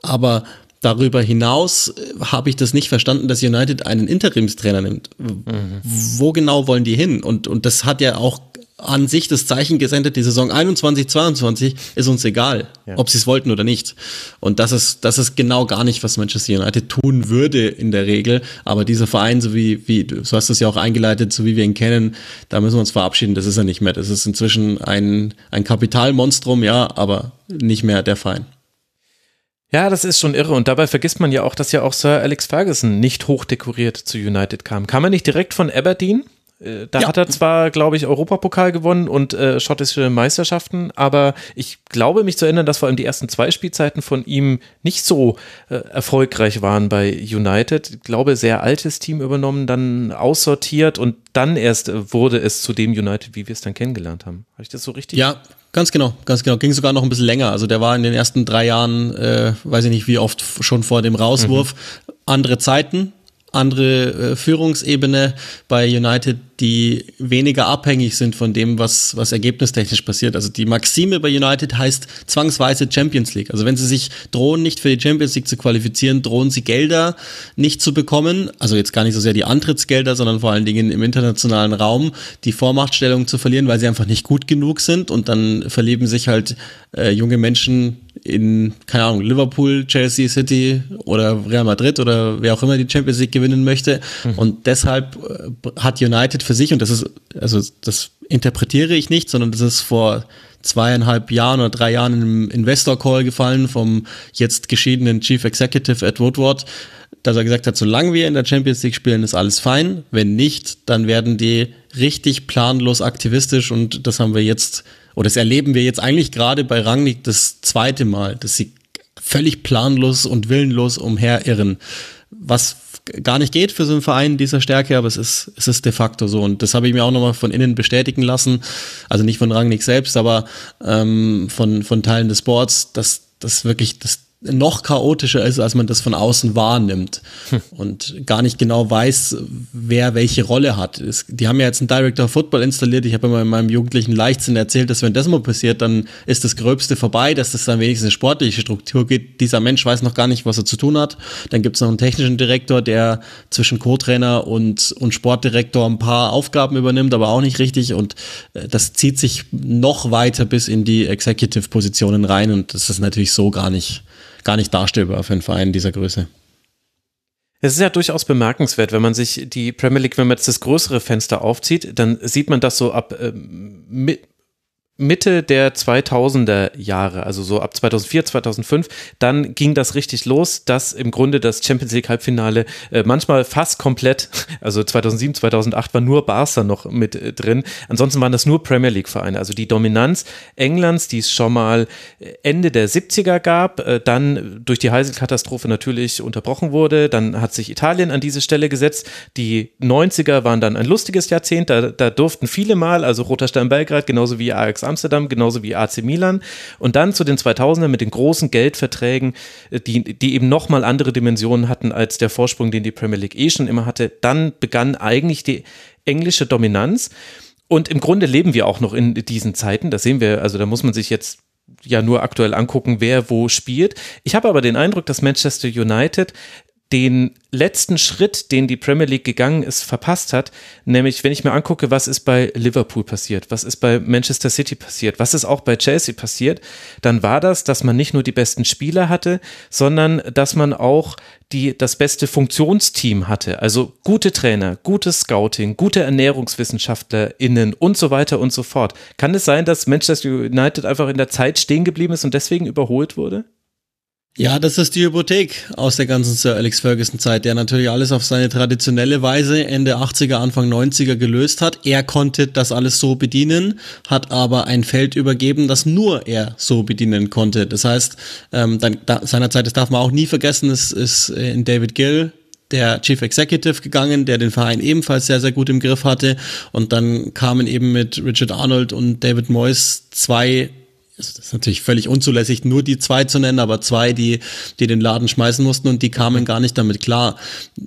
Aber Darüber hinaus äh, habe ich das nicht verstanden, dass United einen Interimstrainer nimmt. Mhm. Wo genau wollen die hin? Und, und das hat ja auch an sich das Zeichen gesendet, die Saison 21, 22 ist uns egal, ja. ob sie es wollten oder nicht. Und das ist, das ist genau gar nicht, was Manchester United tun würde in der Regel. Aber dieser Verein, so wie, wie, du hast das ja auch eingeleitet, so wie wir ihn kennen, da müssen wir uns verabschieden, das ist er nicht mehr. Das ist inzwischen ein, ein Kapitalmonstrum, ja, aber nicht mehr der Verein. Ja, das ist schon irre. Und dabei vergisst man ja auch, dass ja auch Sir Alex Ferguson nicht hochdekoriert zu United kam. Kam er nicht direkt von Aberdeen? Äh, da ja. hat er zwar, glaube ich, Europapokal gewonnen und äh, schottische Meisterschaften, aber ich glaube mich zu erinnern, dass vor allem die ersten zwei Spielzeiten von ihm nicht so äh, erfolgreich waren bei United. Ich glaube, sehr altes Team übernommen, dann aussortiert und dann erst äh, wurde es zu dem United, wie wir es dann kennengelernt haben. Habe ich das so richtig? Ja, Ganz genau, ganz genau. Ging sogar noch ein bisschen länger. Also der war in den ersten drei Jahren, äh, weiß ich nicht wie oft, schon vor dem Rauswurf. Mhm. Andere Zeiten, andere äh, Führungsebene bei United, die weniger abhängig sind von dem, was, was ergebnistechnisch passiert. Also die Maxime bei United heißt zwangsweise Champions League. Also wenn sie sich drohen, nicht für die Champions League zu qualifizieren, drohen sie Gelder nicht zu bekommen. Also jetzt gar nicht so sehr die Antrittsgelder, sondern vor allen Dingen im internationalen Raum die Vormachtstellung zu verlieren, weil sie einfach nicht gut genug sind. Und dann verleben sich halt äh, junge Menschen in, keine Ahnung, Liverpool, Chelsea City oder Real Madrid oder wer auch immer die Champions League gewinnen möchte. Mhm. Und deshalb äh, hat United für sich, und das ist, also das interpretiere ich nicht, sondern das ist vor zweieinhalb Jahren oder drei Jahren im Investor Call gefallen vom jetzt geschiedenen Chief Executive Ed Woodward, dass er gesagt hat, solange wir in der Champions League spielen, ist alles fein. Wenn nicht, dann werden die richtig planlos aktivistisch und das haben wir jetzt oder das erleben wir jetzt eigentlich gerade bei Rangnick das zweite Mal, dass sie völlig planlos und willenlos umherirren. Was gar nicht geht für so einen Verein dieser Stärke, aber es ist, es ist de facto so. Und das habe ich mir auch nochmal von innen bestätigen lassen. Also nicht von Rangnick selbst, aber ähm, von, von Teilen des Sports, dass das wirklich das noch chaotischer ist, als man das von außen wahrnimmt hm. und gar nicht genau weiß, wer welche Rolle hat. Es, die haben ja jetzt einen Director of Football installiert. Ich habe immer in meinem jugendlichen Leichtsinn erzählt, dass wenn das mal passiert, dann ist das Gröbste vorbei, dass das dann wenigstens eine sportliche Struktur geht. Dieser Mensch weiß noch gar nicht, was er zu tun hat. Dann gibt es noch einen technischen Direktor, der zwischen Co-Trainer und, und Sportdirektor ein paar Aufgaben übernimmt, aber auch nicht richtig. Und äh, das zieht sich noch weiter bis in die Executive-Positionen rein und das ist natürlich so gar nicht gar nicht darstellbar für einen Verein dieser Größe. Es ist ja durchaus bemerkenswert, wenn man sich die Premier League, wenn man jetzt das größere Fenster aufzieht, dann sieht man das so ab ähm, Mitte der 2000er Jahre, also so ab 2004, 2005, dann ging das richtig los, dass im Grunde das Champions League Halbfinale äh, manchmal fast komplett, also 2007, 2008 war nur Barca noch mit äh, drin. Ansonsten waren das nur Premier League Vereine. Also die Dominanz Englands, die es schon mal äh, Ende der 70er gab, dann durch die Heiselkatastrophe natürlich unterbrochen wurde. Dann hat sich Italien an diese Stelle gesetzt. Die 90er waren dann ein lustiges Jahrzehnt. Da, da durften viele mal, also Roter Stern Belgrad, genauso wie Ajax Amsterdam, genauso wie AC Milan. Und dann zu den 2000ern mit den großen Geldverträgen, äh, die, die eben nochmal andere Dimensionen hatten als der Vorsprung, den die Premier League eh schon immer hatte. Dann begann eigentlich die englische Dominanz. Und im Grunde leben wir auch noch in diesen Zeiten. Das sehen wir, also da muss man sich jetzt ja nur aktuell angucken, wer wo spielt. Ich habe aber den Eindruck, dass Manchester United den letzten Schritt, den die Premier League gegangen ist, verpasst hat. Nämlich, wenn ich mir angucke, was ist bei Liverpool passiert, was ist bei Manchester City passiert, was ist auch bei Chelsea passiert, dann war das, dass man nicht nur die besten Spieler hatte, sondern dass man auch die, das beste Funktionsteam hatte. Also gute Trainer, gutes Scouting, gute ErnährungswissenschaftlerInnen und so weiter und so fort. Kann es sein, dass Manchester United einfach in der Zeit stehen geblieben ist und deswegen überholt wurde? Ja, das ist die Hypothek aus der ganzen Sir Alex Ferguson Zeit, der natürlich alles auf seine traditionelle Weise Ende 80er, Anfang 90er gelöst hat. Er konnte das alles so bedienen, hat aber ein Feld übergeben, das nur er so bedienen konnte. Das heißt, ähm, dann, da, seinerzeit, das darf man auch nie vergessen, es ist in David Gill, der Chief Executive gegangen, der den Verein ebenfalls sehr, sehr gut im Griff hatte. Und dann kamen eben mit Richard Arnold und David Moyes zwei das ist natürlich völlig unzulässig, nur die zwei zu nennen, aber zwei, die, die den Laden schmeißen mussten und die kamen gar nicht damit klar.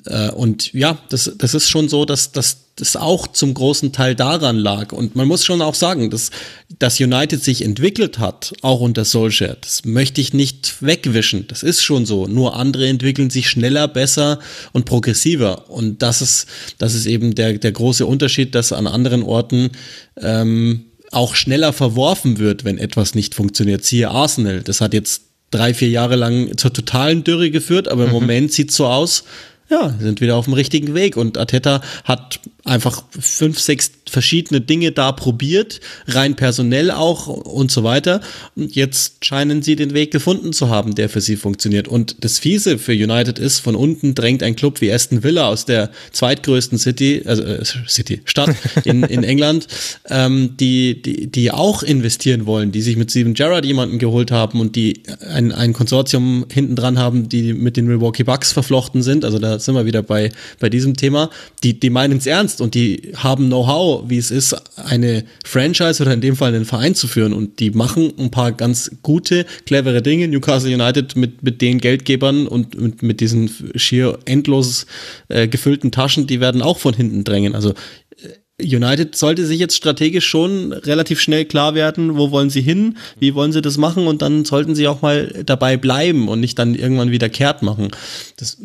Äh, und ja, das, das ist schon so, dass, dass das auch zum großen Teil daran lag. Und man muss schon auch sagen, dass, dass United sich entwickelt hat, auch unter Solskjaer. Das möchte ich nicht wegwischen. Das ist schon so. Nur andere entwickeln sich schneller, besser und progressiver. Und das ist, das ist eben der, der große Unterschied, dass an anderen Orten ähm, auch schneller verworfen wird, wenn etwas nicht funktioniert. Siehe Arsenal, das hat jetzt drei, vier Jahre lang zur totalen Dürre geführt, aber im mhm. Moment sieht so aus, ja, sind wieder auf dem richtigen Weg. Und Ateta hat einfach fünf, sechs verschiedene Dinge da probiert, rein personell auch und so weiter. Und jetzt scheinen sie den Weg gefunden zu haben, der für sie funktioniert. Und das Fiese für United ist, von unten drängt ein Club wie Aston Villa aus der zweitgrößten City, also äh, City, Stadt in, in England, ähm, die, die, die auch investieren wollen, die sich mit Steven Gerrard jemanden geholt haben und die ein, ein Konsortium hinten dran haben, die mit den Milwaukee Bucks verflochten sind. Also da sind wir wieder bei, bei diesem Thema. Die, die meinen es ernst und die haben Know-how wie es ist, eine Franchise oder in dem Fall einen Verein zu führen. Und die machen ein paar ganz gute, clevere Dinge. Newcastle United mit, mit den Geldgebern und mit, mit diesen schier endlos äh, gefüllten Taschen, die werden auch von hinten drängen. Also äh, United sollte sich jetzt strategisch schon relativ schnell klar werden, wo wollen sie hin, wie wollen sie das machen und dann sollten sie auch mal dabei bleiben und nicht dann irgendwann wieder kehrt machen. Das,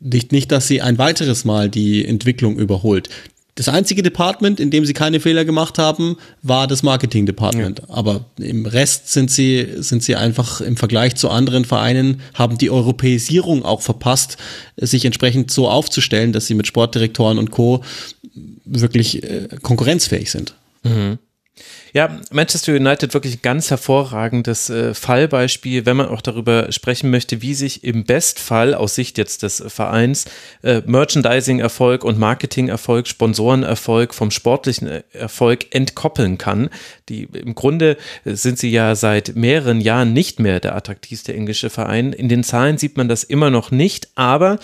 nicht, nicht, dass sie ein weiteres Mal die Entwicklung überholt. Das einzige Department, in dem sie keine Fehler gemacht haben, war das Marketing Department. Ja. Aber im Rest sind sie, sind sie einfach im Vergleich zu anderen Vereinen, haben die Europäisierung auch verpasst, sich entsprechend so aufzustellen, dass sie mit Sportdirektoren und Co. wirklich äh, konkurrenzfähig sind. Mhm. Ja, Manchester United wirklich ein ganz hervorragendes äh, Fallbeispiel, wenn man auch darüber sprechen möchte, wie sich im Bestfall aus Sicht jetzt des Vereins äh, Merchandising-Erfolg und Marketing-Erfolg, Sponsoren-Erfolg vom sportlichen äh, Erfolg entkoppeln kann. Die im Grunde sind sie ja seit mehreren Jahren nicht mehr der attraktivste englische Verein. In den Zahlen sieht man das immer noch nicht, aber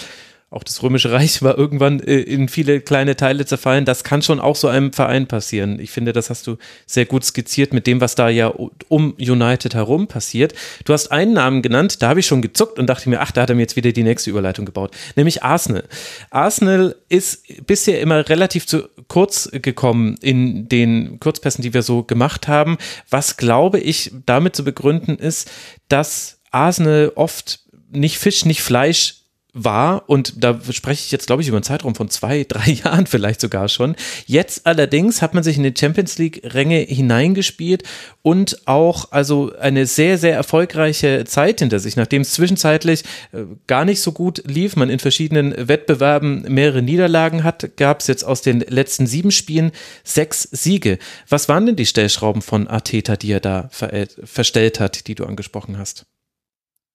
auch das Römische Reich war irgendwann äh, in viele kleine Teile zerfallen. Das kann schon auch so einem Verein passieren. Ich finde, das hast du sehr gut skizziert mit dem, was da ja um United herum passiert. Du hast einen Namen genannt, da habe ich schon gezuckt und dachte mir, ach, da hat er mir jetzt wieder die nächste Überleitung gebaut, nämlich Arsenal. Arsenal ist bisher immer relativ zu kurz gekommen in den Kurzpässen, die wir so gemacht haben. Was glaube ich damit zu begründen ist, dass Arsenal oft nicht Fisch, nicht Fleisch war, und da spreche ich jetzt, glaube ich, über einen Zeitraum von zwei, drei Jahren vielleicht sogar schon. Jetzt allerdings hat man sich in die Champions League-Ränge hineingespielt und auch also eine sehr, sehr erfolgreiche Zeit hinter sich, nachdem es zwischenzeitlich äh, gar nicht so gut lief, man in verschiedenen Wettbewerben mehrere Niederlagen hat, gab es jetzt aus den letzten sieben Spielen sechs Siege. Was waren denn die Stellschrauben von Arteta, die er da verstellt hat, die du angesprochen hast?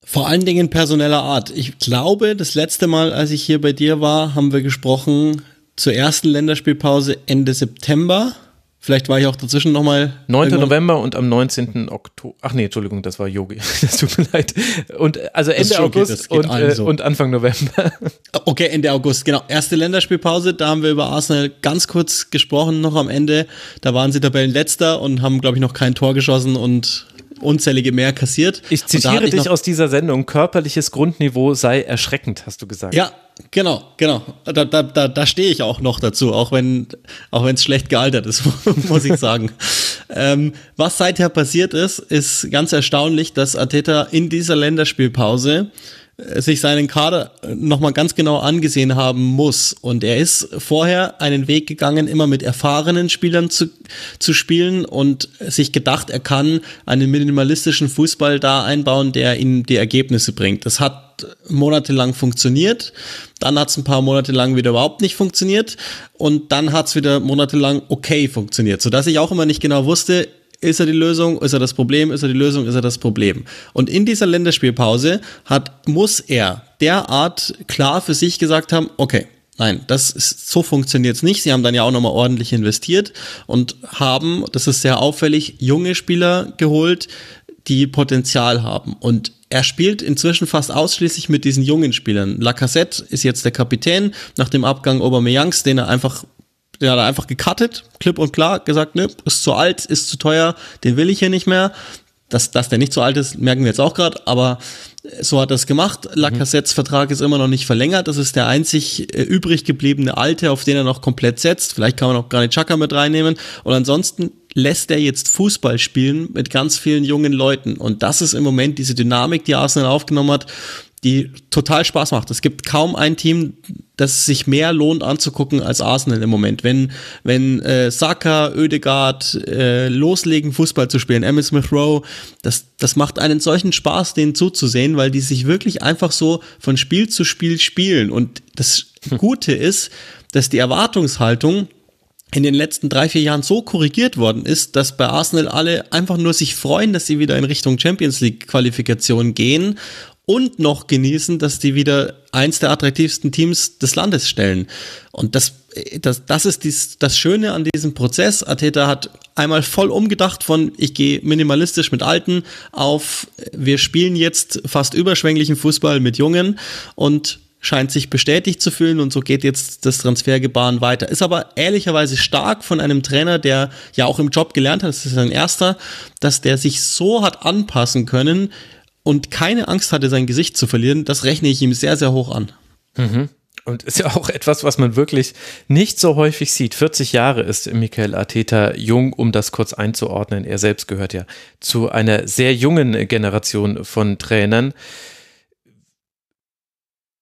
Vor allen Dingen personeller Art. Ich glaube, das letzte Mal, als ich hier bei dir war, haben wir gesprochen zur ersten Länderspielpause Ende September. Vielleicht war ich auch dazwischen nochmal. 9. Irgendwann. November und am 19. Oktober. Ach nee, Entschuldigung, das war Yogi. Das tut mir leid. Und also Ende August und, äh, so. und Anfang November. Okay, Ende August, genau. Erste Länderspielpause, da haben wir über Arsenal ganz kurz gesprochen, noch am Ende. Da waren sie Tabellenletzter und haben, glaube ich, noch kein Tor geschossen und unzählige mehr kassiert. Ich zitiere ich dich aus dieser Sendung, körperliches Grundniveau sei erschreckend, hast du gesagt. Ja, genau, genau. Da, da, da, da stehe ich auch noch dazu, auch wenn auch es schlecht gealtert ist, muss ich sagen. ähm, was seither passiert ist, ist ganz erstaunlich, dass Ateta in dieser Länderspielpause sich seinen Kader äh, nochmal ganz genau angesehen haben muss. Und er ist vorher einen Weg gegangen, immer mit erfahrenen Spielern zu, zu spielen und sich gedacht, er kann einen minimalistischen Fußball da einbauen, der ihm die Ergebnisse bringt. Das hat monatelang funktioniert, dann hat es ein paar Monate lang wieder überhaupt nicht funktioniert und dann hat es wieder monatelang okay funktioniert, sodass ich auch immer nicht genau wusste, ist er die Lösung? Ist er das Problem? Ist er die Lösung? Ist er das Problem? Und in dieser Länderspielpause hat, muss er derart klar für sich gesagt haben, okay, Nein, das ist, so funktioniert's nicht. Sie haben dann ja auch nochmal ordentlich investiert und haben, das ist sehr auffällig, junge Spieler geholt, die Potenzial haben. Und er spielt inzwischen fast ausschließlich mit diesen jungen Spielern. Lacazette ist jetzt der Kapitän nach dem Abgang Aubameyangs, den er einfach hat er einfach gecuttet, klipp und klar, gesagt, ne, ist zu alt, ist zu teuer, den will ich hier nicht mehr. Dass, dass der nicht so alt ist, merken wir jetzt auch gerade, aber so hat er es gemacht. Lacazette Vertrag ist immer noch nicht verlängert. Das ist der einzig äh, übrig gebliebene Alte, auf den er noch komplett setzt. Vielleicht kann man auch Granit Xhaka mit reinnehmen. Und ansonsten lässt er jetzt Fußball spielen mit ganz vielen jungen Leuten. Und das ist im Moment diese Dynamik, die Arsenal aufgenommen hat, die total Spaß macht. Es gibt kaum ein Team, das sich mehr lohnt anzugucken als Arsenal im Moment. Wenn, wenn äh, Saka, Oedegaard äh, loslegen, Fußball zu spielen, Emmitt Smith Rowe, das, das macht einen solchen Spaß, denen zuzusehen, weil die sich wirklich einfach so von Spiel zu Spiel spielen. Und das Gute ist, dass die Erwartungshaltung in den letzten drei, vier Jahren so korrigiert worden ist, dass bei Arsenal alle einfach nur sich freuen, dass sie wieder in Richtung Champions League Qualifikation gehen und noch genießen, dass die wieder eins der attraktivsten Teams des Landes stellen. Und das, das, das ist dies, das Schöne an diesem Prozess. Ateta hat einmal voll umgedacht von, ich gehe minimalistisch mit Alten auf, wir spielen jetzt fast überschwänglichen Fußball mit Jungen und scheint sich bestätigt zu fühlen und so geht jetzt das Transfergebaren weiter. Ist aber ehrlicherweise stark von einem Trainer, der ja auch im Job gelernt hat, das ist sein erster, dass der sich so hat anpassen können, und keine Angst hatte, sein Gesicht zu verlieren, das rechne ich ihm sehr, sehr hoch an. Mhm. Und ist ja auch etwas, was man wirklich nicht so häufig sieht. 40 Jahre ist Michael Arteta jung, um das kurz einzuordnen. Er selbst gehört ja zu einer sehr jungen Generation von Trainern.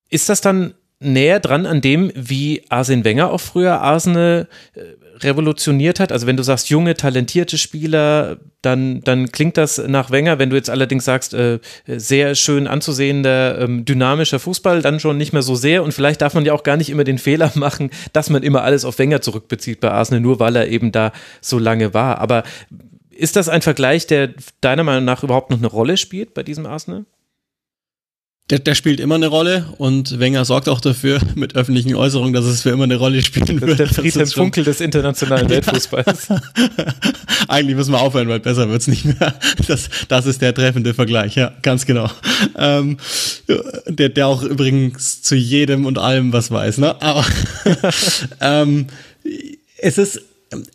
Ist das dann näher dran an dem, wie Arsene Wenger auch früher Arsenal äh, revolutioniert hat. Also wenn du sagst junge, talentierte Spieler, dann, dann klingt das nach Wenger. Wenn du jetzt allerdings sagst, äh, sehr schön anzusehender, ähm, dynamischer Fußball, dann schon nicht mehr so sehr. Und vielleicht darf man ja auch gar nicht immer den Fehler machen, dass man immer alles auf Wenger zurückbezieht bei Arsenal, nur weil er eben da so lange war. Aber ist das ein Vergleich, der deiner Meinung nach überhaupt noch eine Rolle spielt bei diesem Arsenal? Der, der spielt immer eine Rolle und Wenger sorgt auch dafür mit öffentlichen Äußerungen, dass es für immer eine Rolle spielen wird. Der Friedhelm Funkel des internationalen Weltfußballs. Eigentlich müssen wir aufhören, weil besser wird's nicht mehr. Das, das ist der treffende Vergleich, ja, ganz genau. Ähm, der, der auch übrigens zu jedem und allem was weiß, ne? Aber ähm, es ist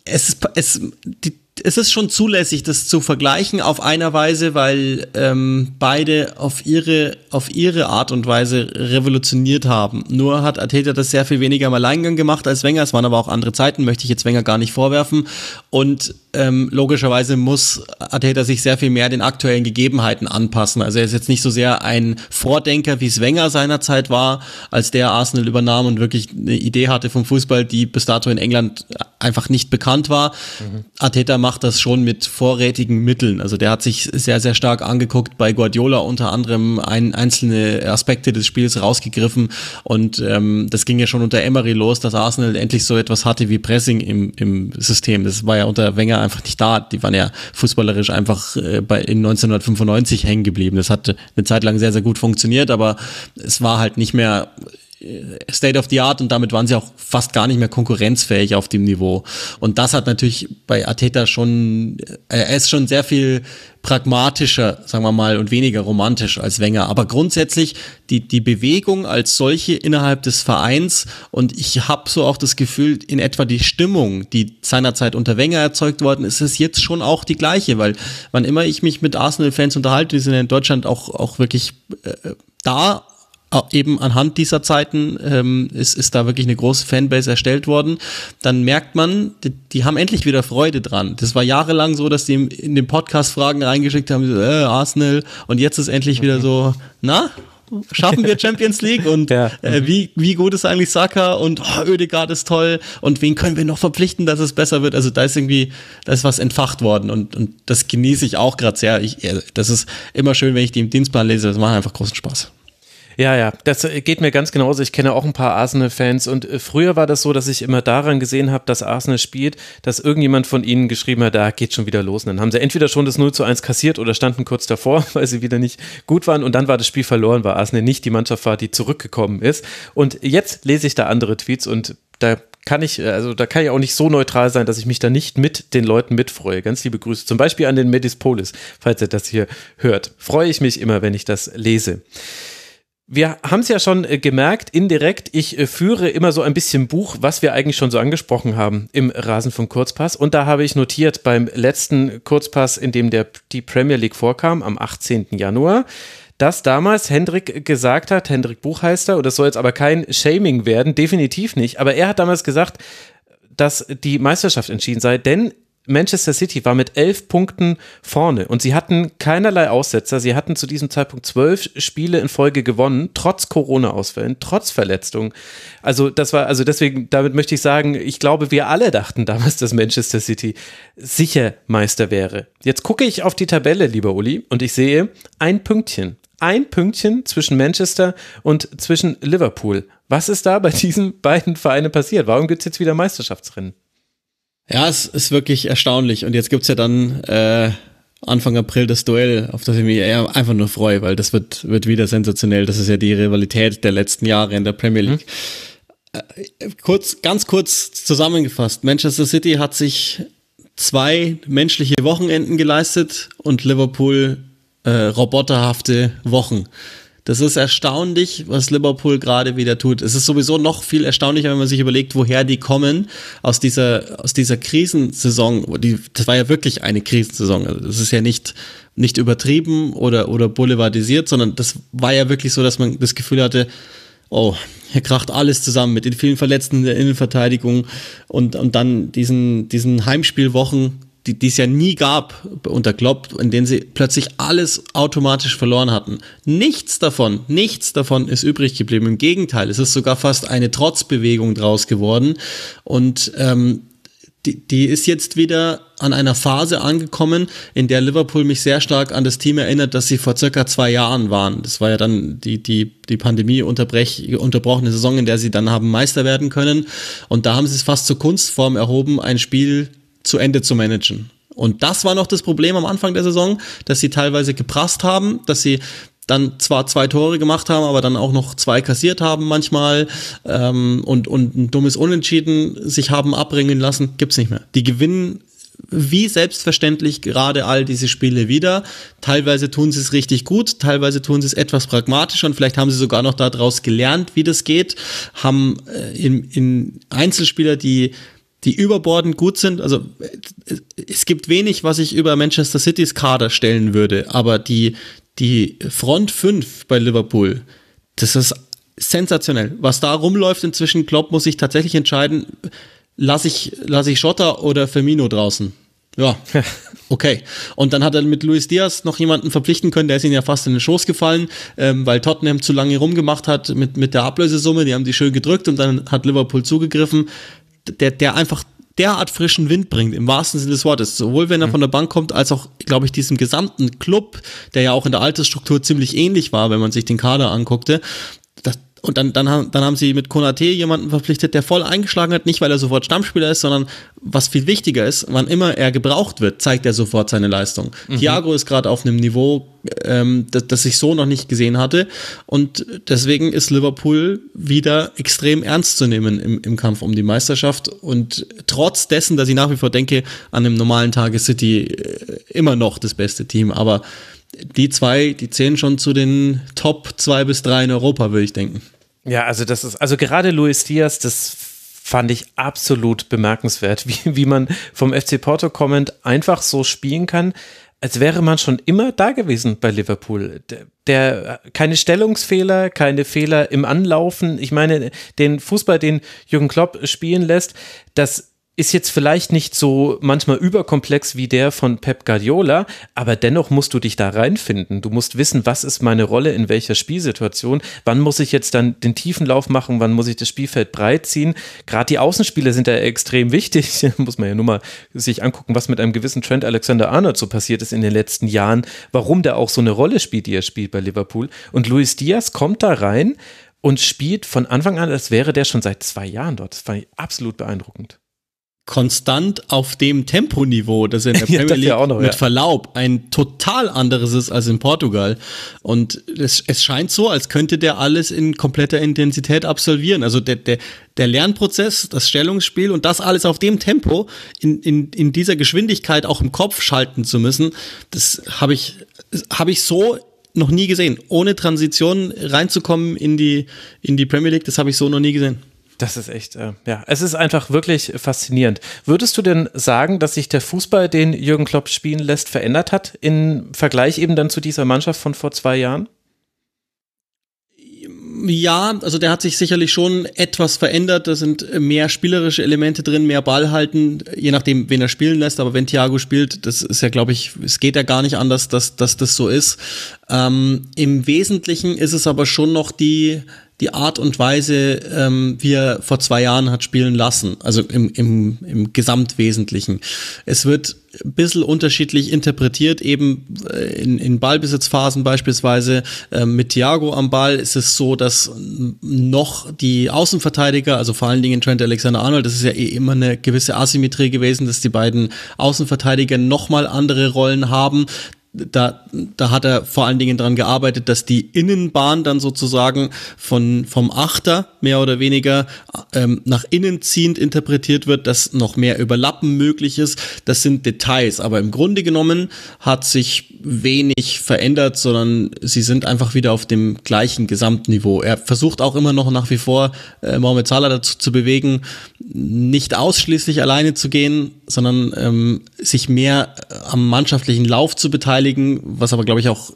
es ist, es, die, es ist schon zulässig, das zu vergleichen auf einer Weise, weil ähm, beide auf ihre, auf ihre Art und Weise revolutioniert haben. Nur hat Ateta das sehr viel weniger im Alleingang gemacht als Wenger. Es waren aber auch andere Zeiten, möchte ich jetzt Wenger gar nicht vorwerfen. Und ähm, logischerweise muss Ateta sich sehr viel mehr den aktuellen Gegebenheiten anpassen. Also er ist jetzt nicht so sehr ein Vordenker, wie es Wenger seinerzeit war, als der Arsenal übernahm und wirklich eine Idee hatte vom Fußball, die bis dato in England einfach nicht bekannt war. Mhm. Ateta macht das schon mit vorrätigen Mitteln. Also der hat sich sehr, sehr stark angeguckt bei Guardiola unter anderem ein, einzelne Aspekte des Spiels rausgegriffen und ähm, das ging ja schon unter Emery los, dass Arsenal endlich so etwas hatte wie Pressing im, im System. Das war ja unter Wenger einfach nicht da. Die waren ja fußballerisch einfach äh, bei, in 1995 hängen geblieben. Das hat eine Zeit lang sehr, sehr gut funktioniert, aber es war halt nicht mehr State of the Art und damit waren sie auch fast gar nicht mehr konkurrenzfähig auf dem Niveau. Und das hat natürlich bei Ateta schon, äh, er ist schon sehr viel pragmatischer, sagen wir mal, und weniger romantisch als Wenger. Aber grundsätzlich die, die Bewegung als solche innerhalb des Vereins und ich habe so auch das Gefühl, in etwa die Stimmung, die seinerzeit unter Wenger erzeugt worden ist, ist jetzt schon auch die gleiche, weil wann immer ich mich mit Arsenal-Fans unterhalte, die sind in Deutschland auch, auch wirklich äh, da eben anhand dieser Zeiten ähm, ist, ist da wirklich eine große Fanbase erstellt worden, dann merkt man, die, die haben endlich wieder Freude dran. Das war jahrelang so, dass die in den Podcast Fragen reingeschickt haben, so, äh, Arsenal, und jetzt ist endlich wieder so, na, schaffen wir Champions League und ja. äh, wie, wie gut ist eigentlich Saka und oh, Ödegaard ist toll und wen können wir noch verpflichten, dass es besser wird. Also da ist irgendwie, da ist was entfacht worden und, und das genieße ich auch gerade sehr. Ich, das ist immer schön, wenn ich die im Dienstplan lese, das macht einfach großen Spaß. Ja, ja, das geht mir ganz genauso. Ich kenne auch ein paar Arsenal-Fans und äh, früher war das so, dass ich immer daran gesehen habe, dass Arsenal spielt, dass irgendjemand von ihnen geschrieben hat, da geht schon wieder los. Und dann haben sie entweder schon das 0 zu 1 kassiert oder standen kurz davor, weil sie wieder nicht gut waren und dann war das Spiel verloren, weil Arsenal nicht die Mannschaft war, die zurückgekommen ist. Und jetzt lese ich da andere Tweets und da kann ich, also da kann ich auch nicht so neutral sein, dass ich mich da nicht mit den Leuten mitfreue. Ganz liebe Grüße. Zum Beispiel an den Medispolis, falls ihr das hier hört. Freue ich mich immer, wenn ich das lese. Wir haben es ja schon äh, gemerkt, indirekt, ich äh, führe immer so ein bisschen Buch, was wir eigentlich schon so angesprochen haben im Rasen von Kurzpass. Und da habe ich notiert beim letzten Kurzpass, in dem der, die Premier League vorkam, am 18. Januar, dass damals Hendrik gesagt hat, Hendrik Buchheister, und das soll jetzt aber kein Shaming werden, definitiv nicht, aber er hat damals gesagt, dass die Meisterschaft entschieden sei, denn Manchester City war mit elf Punkten vorne und sie hatten keinerlei Aussetzer. Sie hatten zu diesem Zeitpunkt zwölf Spiele in Folge gewonnen, trotz Corona-Ausfällen, trotz Verletzungen. Also das war, also deswegen, damit möchte ich sagen, ich glaube, wir alle dachten damals, dass Manchester City sicher Meister wäre. Jetzt gucke ich auf die Tabelle, lieber Uli, und ich sehe ein Pünktchen. Ein Pünktchen zwischen Manchester und zwischen Liverpool. Was ist da bei diesen beiden Vereinen passiert? Warum gibt es jetzt wieder Meisterschaftsrennen? Ja, es ist wirklich erstaunlich. Und jetzt gibt's ja dann äh, Anfang April das Duell, auf das ich mich eher einfach nur freue, weil das wird, wird wieder sensationell. Das ist ja die Rivalität der letzten Jahre in der Premier League. Mhm. Äh, kurz, ganz kurz zusammengefasst. Manchester City hat sich zwei menschliche Wochenenden geleistet und Liverpool äh, roboterhafte Wochen. Das ist erstaunlich, was Liverpool gerade wieder tut. Es ist sowieso noch viel erstaunlicher, wenn man sich überlegt, woher die kommen aus dieser, aus dieser Krisensaison. Die, das war ja wirklich eine Krisensaison. Also das ist ja nicht, nicht übertrieben oder, oder boulevardisiert, sondern das war ja wirklich so, dass man das Gefühl hatte, oh, hier kracht alles zusammen mit den vielen Verletzten in der Innenverteidigung und, und dann diesen, diesen Heimspielwochen die, die es ja nie gab unter Klopp, in denen sie plötzlich alles automatisch verloren hatten. Nichts davon, nichts davon ist übrig geblieben. Im Gegenteil, es ist sogar fast eine Trotzbewegung draus geworden. Und ähm, die, die ist jetzt wieder an einer Phase angekommen, in der Liverpool mich sehr stark an das Team erinnert, das sie vor circa zwei Jahren waren. Das war ja dann die, die, die Pandemie unterbrochene Saison, in der sie dann haben Meister werden können. Und da haben sie es fast zur Kunstform erhoben, ein Spiel zu Ende zu managen. Und das war noch das Problem am Anfang der Saison, dass sie teilweise geprasst haben, dass sie dann zwar zwei Tore gemacht haben, aber dann auch noch zwei kassiert haben manchmal ähm, und, und ein dummes Unentschieden sich haben abbringen lassen, gibt's nicht mehr. Die gewinnen wie selbstverständlich gerade all diese Spiele wieder. Teilweise tun sie es richtig gut, teilweise tun sie es etwas pragmatischer und vielleicht haben sie sogar noch daraus gelernt, wie das geht, haben äh, in, in Einzelspieler, die die überbordend gut sind. Also es gibt wenig, was ich über Manchester Citys Kader stellen würde, aber die, die Front 5 bei Liverpool, das ist sensationell. Was da rumläuft inzwischen, Klopp muss sich tatsächlich entscheiden, lasse ich, lass ich Schotter oder Firmino draußen. Ja, okay. Und dann hat er mit Luis Diaz noch jemanden verpflichten können, der ist ihm ja fast in den Schoß gefallen, ähm, weil Tottenham zu lange rumgemacht hat mit, mit der Ablösesumme, die haben die schön gedrückt und dann hat Liverpool zugegriffen, der, der einfach derart frischen Wind bringt, im wahrsten Sinne des Wortes. Sowohl wenn er mhm. von der Bank kommt, als auch, glaube ich, diesem gesamten Club, der ja auch in der Altersstruktur ziemlich ähnlich war, wenn man sich den Kader anguckte. Und dann, dann, haben, dann haben sie mit Konate jemanden verpflichtet, der voll eingeschlagen hat, nicht weil er sofort Stammspieler ist, sondern was viel wichtiger ist, wann immer er gebraucht wird, zeigt er sofort seine Leistung. Mhm. Thiago ist gerade auf einem Niveau, ähm, das, das ich so noch nicht gesehen hatte. Und deswegen ist Liverpool wieder extrem ernst zu nehmen im, im Kampf um die Meisterschaft. Und trotz dessen, dass ich nach wie vor denke, an einem normalen Tag ist City äh, immer noch das beste Team. Aber die zwei, die zählen schon zu den Top zwei bis drei in Europa, würde ich denken. Ja, also das ist, also gerade Luis Diaz, das fand ich absolut bemerkenswert, wie, wie man vom FC Porto kommend einfach so spielen kann, als wäre man schon immer da gewesen bei Liverpool. Der, der, keine Stellungsfehler, keine Fehler im Anlaufen. Ich meine, den Fußball, den Jürgen Klopp spielen lässt, das ist jetzt vielleicht nicht so manchmal überkomplex wie der von Pep Guardiola, aber dennoch musst du dich da reinfinden. Du musst wissen, was ist meine Rolle in welcher Spielsituation, wann muss ich jetzt dann den tiefen Lauf machen, wann muss ich das Spielfeld breit ziehen. Gerade die Außenspiele sind da extrem wichtig. muss man ja nur mal sich angucken, was mit einem gewissen Trent Alexander-Arnold so passiert ist in den letzten Jahren, warum der auch so eine Rolle spielt, die er spielt bei Liverpool. Und Luis Diaz kommt da rein und spielt von Anfang an, als wäre der schon seit zwei Jahren dort. Das fand ich absolut beeindruckend konstant auf dem Temponiveau, das in der Premier League ja noch, mit ja. Verlaub ein total anderes ist als in Portugal. Und es, es scheint so, als könnte der alles in kompletter Intensität absolvieren. Also der, der, der Lernprozess, das Stellungsspiel und das alles auf dem Tempo in, in, in dieser Geschwindigkeit auch im Kopf schalten zu müssen, das habe ich, habe ich so noch nie gesehen. Ohne Transition reinzukommen in die, in die Premier League, das habe ich so noch nie gesehen. Das ist echt, äh, ja, es ist einfach wirklich faszinierend. Würdest du denn sagen, dass sich der Fußball, den Jürgen Klopp spielen lässt, verändert hat im Vergleich eben dann zu dieser Mannschaft von vor zwei Jahren? Ja, also der hat sich sicherlich schon etwas verändert. Da sind mehr spielerische Elemente drin, mehr Ball halten, je nachdem, wen er spielen lässt. Aber wenn Thiago spielt, das ist ja, glaube ich, es geht ja gar nicht anders, dass, dass das so ist. Ähm, Im Wesentlichen ist es aber schon noch die die Art und Weise, ähm, wie er vor zwei Jahren hat spielen lassen, also im, im, im Gesamtwesentlichen. Es wird ein bisschen unterschiedlich interpretiert, eben äh, in, in Ballbesitzphasen beispielsweise. Äh, mit Thiago am Ball ist es so, dass noch die Außenverteidiger, also vor allen Dingen Trent Alexander-Arnold, das ist ja eh immer eine gewisse Asymmetrie gewesen, dass die beiden Außenverteidiger nochmal andere Rollen haben da, da hat er vor allen Dingen dran gearbeitet, dass die Innenbahn dann sozusagen von, vom Achter mehr oder weniger ähm, nach innen ziehend interpretiert wird, dass noch mehr Überlappen möglich ist. Das sind Details, aber im Grunde genommen hat sich wenig verändert, sondern sie sind einfach wieder auf dem gleichen Gesamtniveau. Er versucht auch immer noch nach wie vor äh, Mohamed Salah dazu zu bewegen, nicht ausschließlich alleine zu gehen, sondern ähm, sich mehr am mannschaftlichen Lauf zu beteiligen, was aber glaube ich auch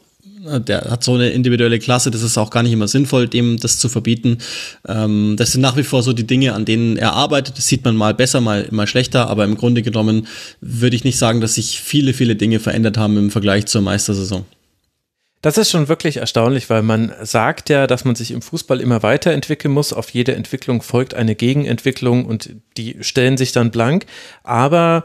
äh, der hat so eine individuelle Klasse, das ist auch gar nicht immer sinnvoll, dem das zu verbieten. Ähm, das sind nach wie vor so die Dinge, an denen er arbeitet. Das sieht man mal besser, mal, mal schlechter, aber im Grunde genommen würde ich nicht sagen, dass sich viele, viele Dinge verändert haben im Vergleich zur Meistersaison. Das ist schon wirklich erstaunlich, weil man sagt ja, dass man sich im Fußball immer weiterentwickeln muss. Auf jede Entwicklung folgt eine Gegenentwicklung und die stellen sich dann blank. Aber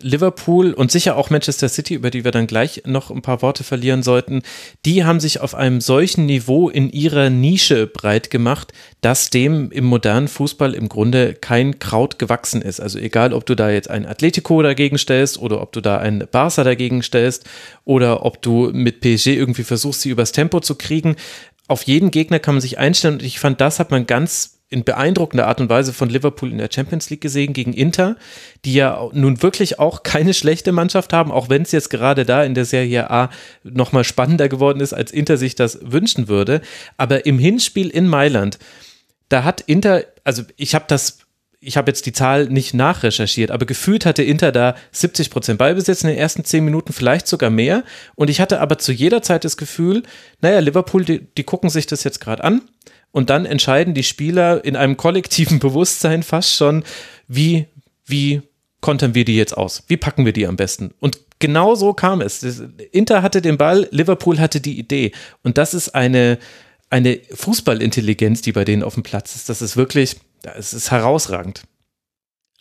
Liverpool und sicher auch Manchester City, über die wir dann gleich noch ein paar Worte verlieren sollten, die haben sich auf einem solchen Niveau in ihrer Nische breit gemacht, dass dem im modernen Fußball im Grunde kein Kraut gewachsen ist. Also egal, ob du da jetzt ein Atletico dagegen stellst oder ob du da ein Barca dagegen stellst oder ob du mit PSG irgendwie versuchst, versuchst sie übers Tempo zu kriegen. Auf jeden Gegner kann man sich einstellen und ich fand, das hat man ganz in beeindruckender Art und Weise von Liverpool in der Champions League gesehen gegen Inter, die ja nun wirklich auch keine schlechte Mannschaft haben, auch wenn es jetzt gerade da in der Serie A nochmal spannender geworden ist, als Inter sich das wünschen würde. Aber im Hinspiel in Mailand, da hat Inter, also ich habe das ich habe jetzt die Zahl nicht nachrecherchiert, aber gefühlt hatte Inter da 70 Prozent Ballbesitz in den ersten zehn Minuten, vielleicht sogar mehr. Und ich hatte aber zu jeder Zeit das Gefühl, naja, Liverpool, die, die gucken sich das jetzt gerade an und dann entscheiden die Spieler in einem kollektiven Bewusstsein fast schon, wie, wie kontern wir die jetzt aus? Wie packen wir die am besten? Und genau so kam es. Inter hatte den Ball, Liverpool hatte die Idee. Und das ist eine, eine Fußballintelligenz, die bei denen auf dem Platz ist. Das ist wirklich, es ist herausragend.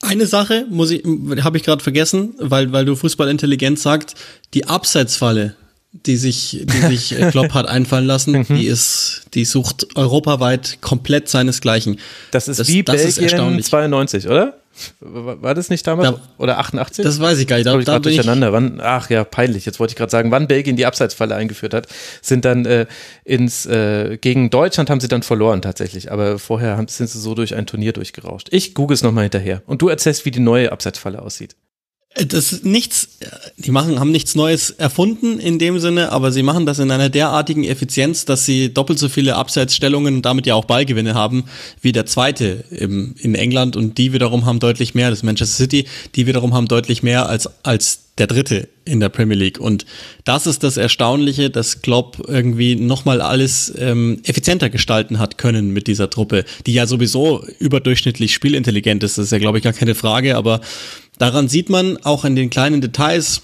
Eine Sache muss ich, habe ich gerade vergessen, weil, weil du Fußballintelligenz sagst, die Abseitsfalle die sich, die sich äh, Klopp hat einfallen lassen, mhm. die ist, die sucht europaweit komplett seinesgleichen. Das ist das, wie das Belgien ist 92, oder? War das nicht damals? Da, oder 88? Das weiß ich gar nicht. Da, ich da bin durcheinander. Wann, ach ja, peinlich. Jetzt wollte ich gerade sagen, wann Belgien die Abseitsfalle eingeführt hat, sind dann äh, ins äh, gegen Deutschland haben sie dann verloren tatsächlich. Aber vorher haben, sind sie so durch ein Turnier durchgerauscht. Ich google es nochmal hinterher. Und du erzählst, wie die neue Abseitsfalle aussieht. Das ist nichts, die machen, haben nichts Neues erfunden in dem Sinne, aber sie machen das in einer derartigen Effizienz, dass sie doppelt so viele Abseitsstellungen und damit ja auch Ballgewinne haben, wie der zweite im, in England und die wiederum haben deutlich mehr, das Manchester City, die wiederum haben deutlich mehr als, als der dritte in der Premier League. Und das ist das Erstaunliche, dass Klopp irgendwie nochmal alles ähm, effizienter gestalten hat können mit dieser Truppe, die ja sowieso überdurchschnittlich spielintelligent ist. Das ist ja, glaube ich, gar keine Frage, aber Daran sieht man auch in den kleinen Details,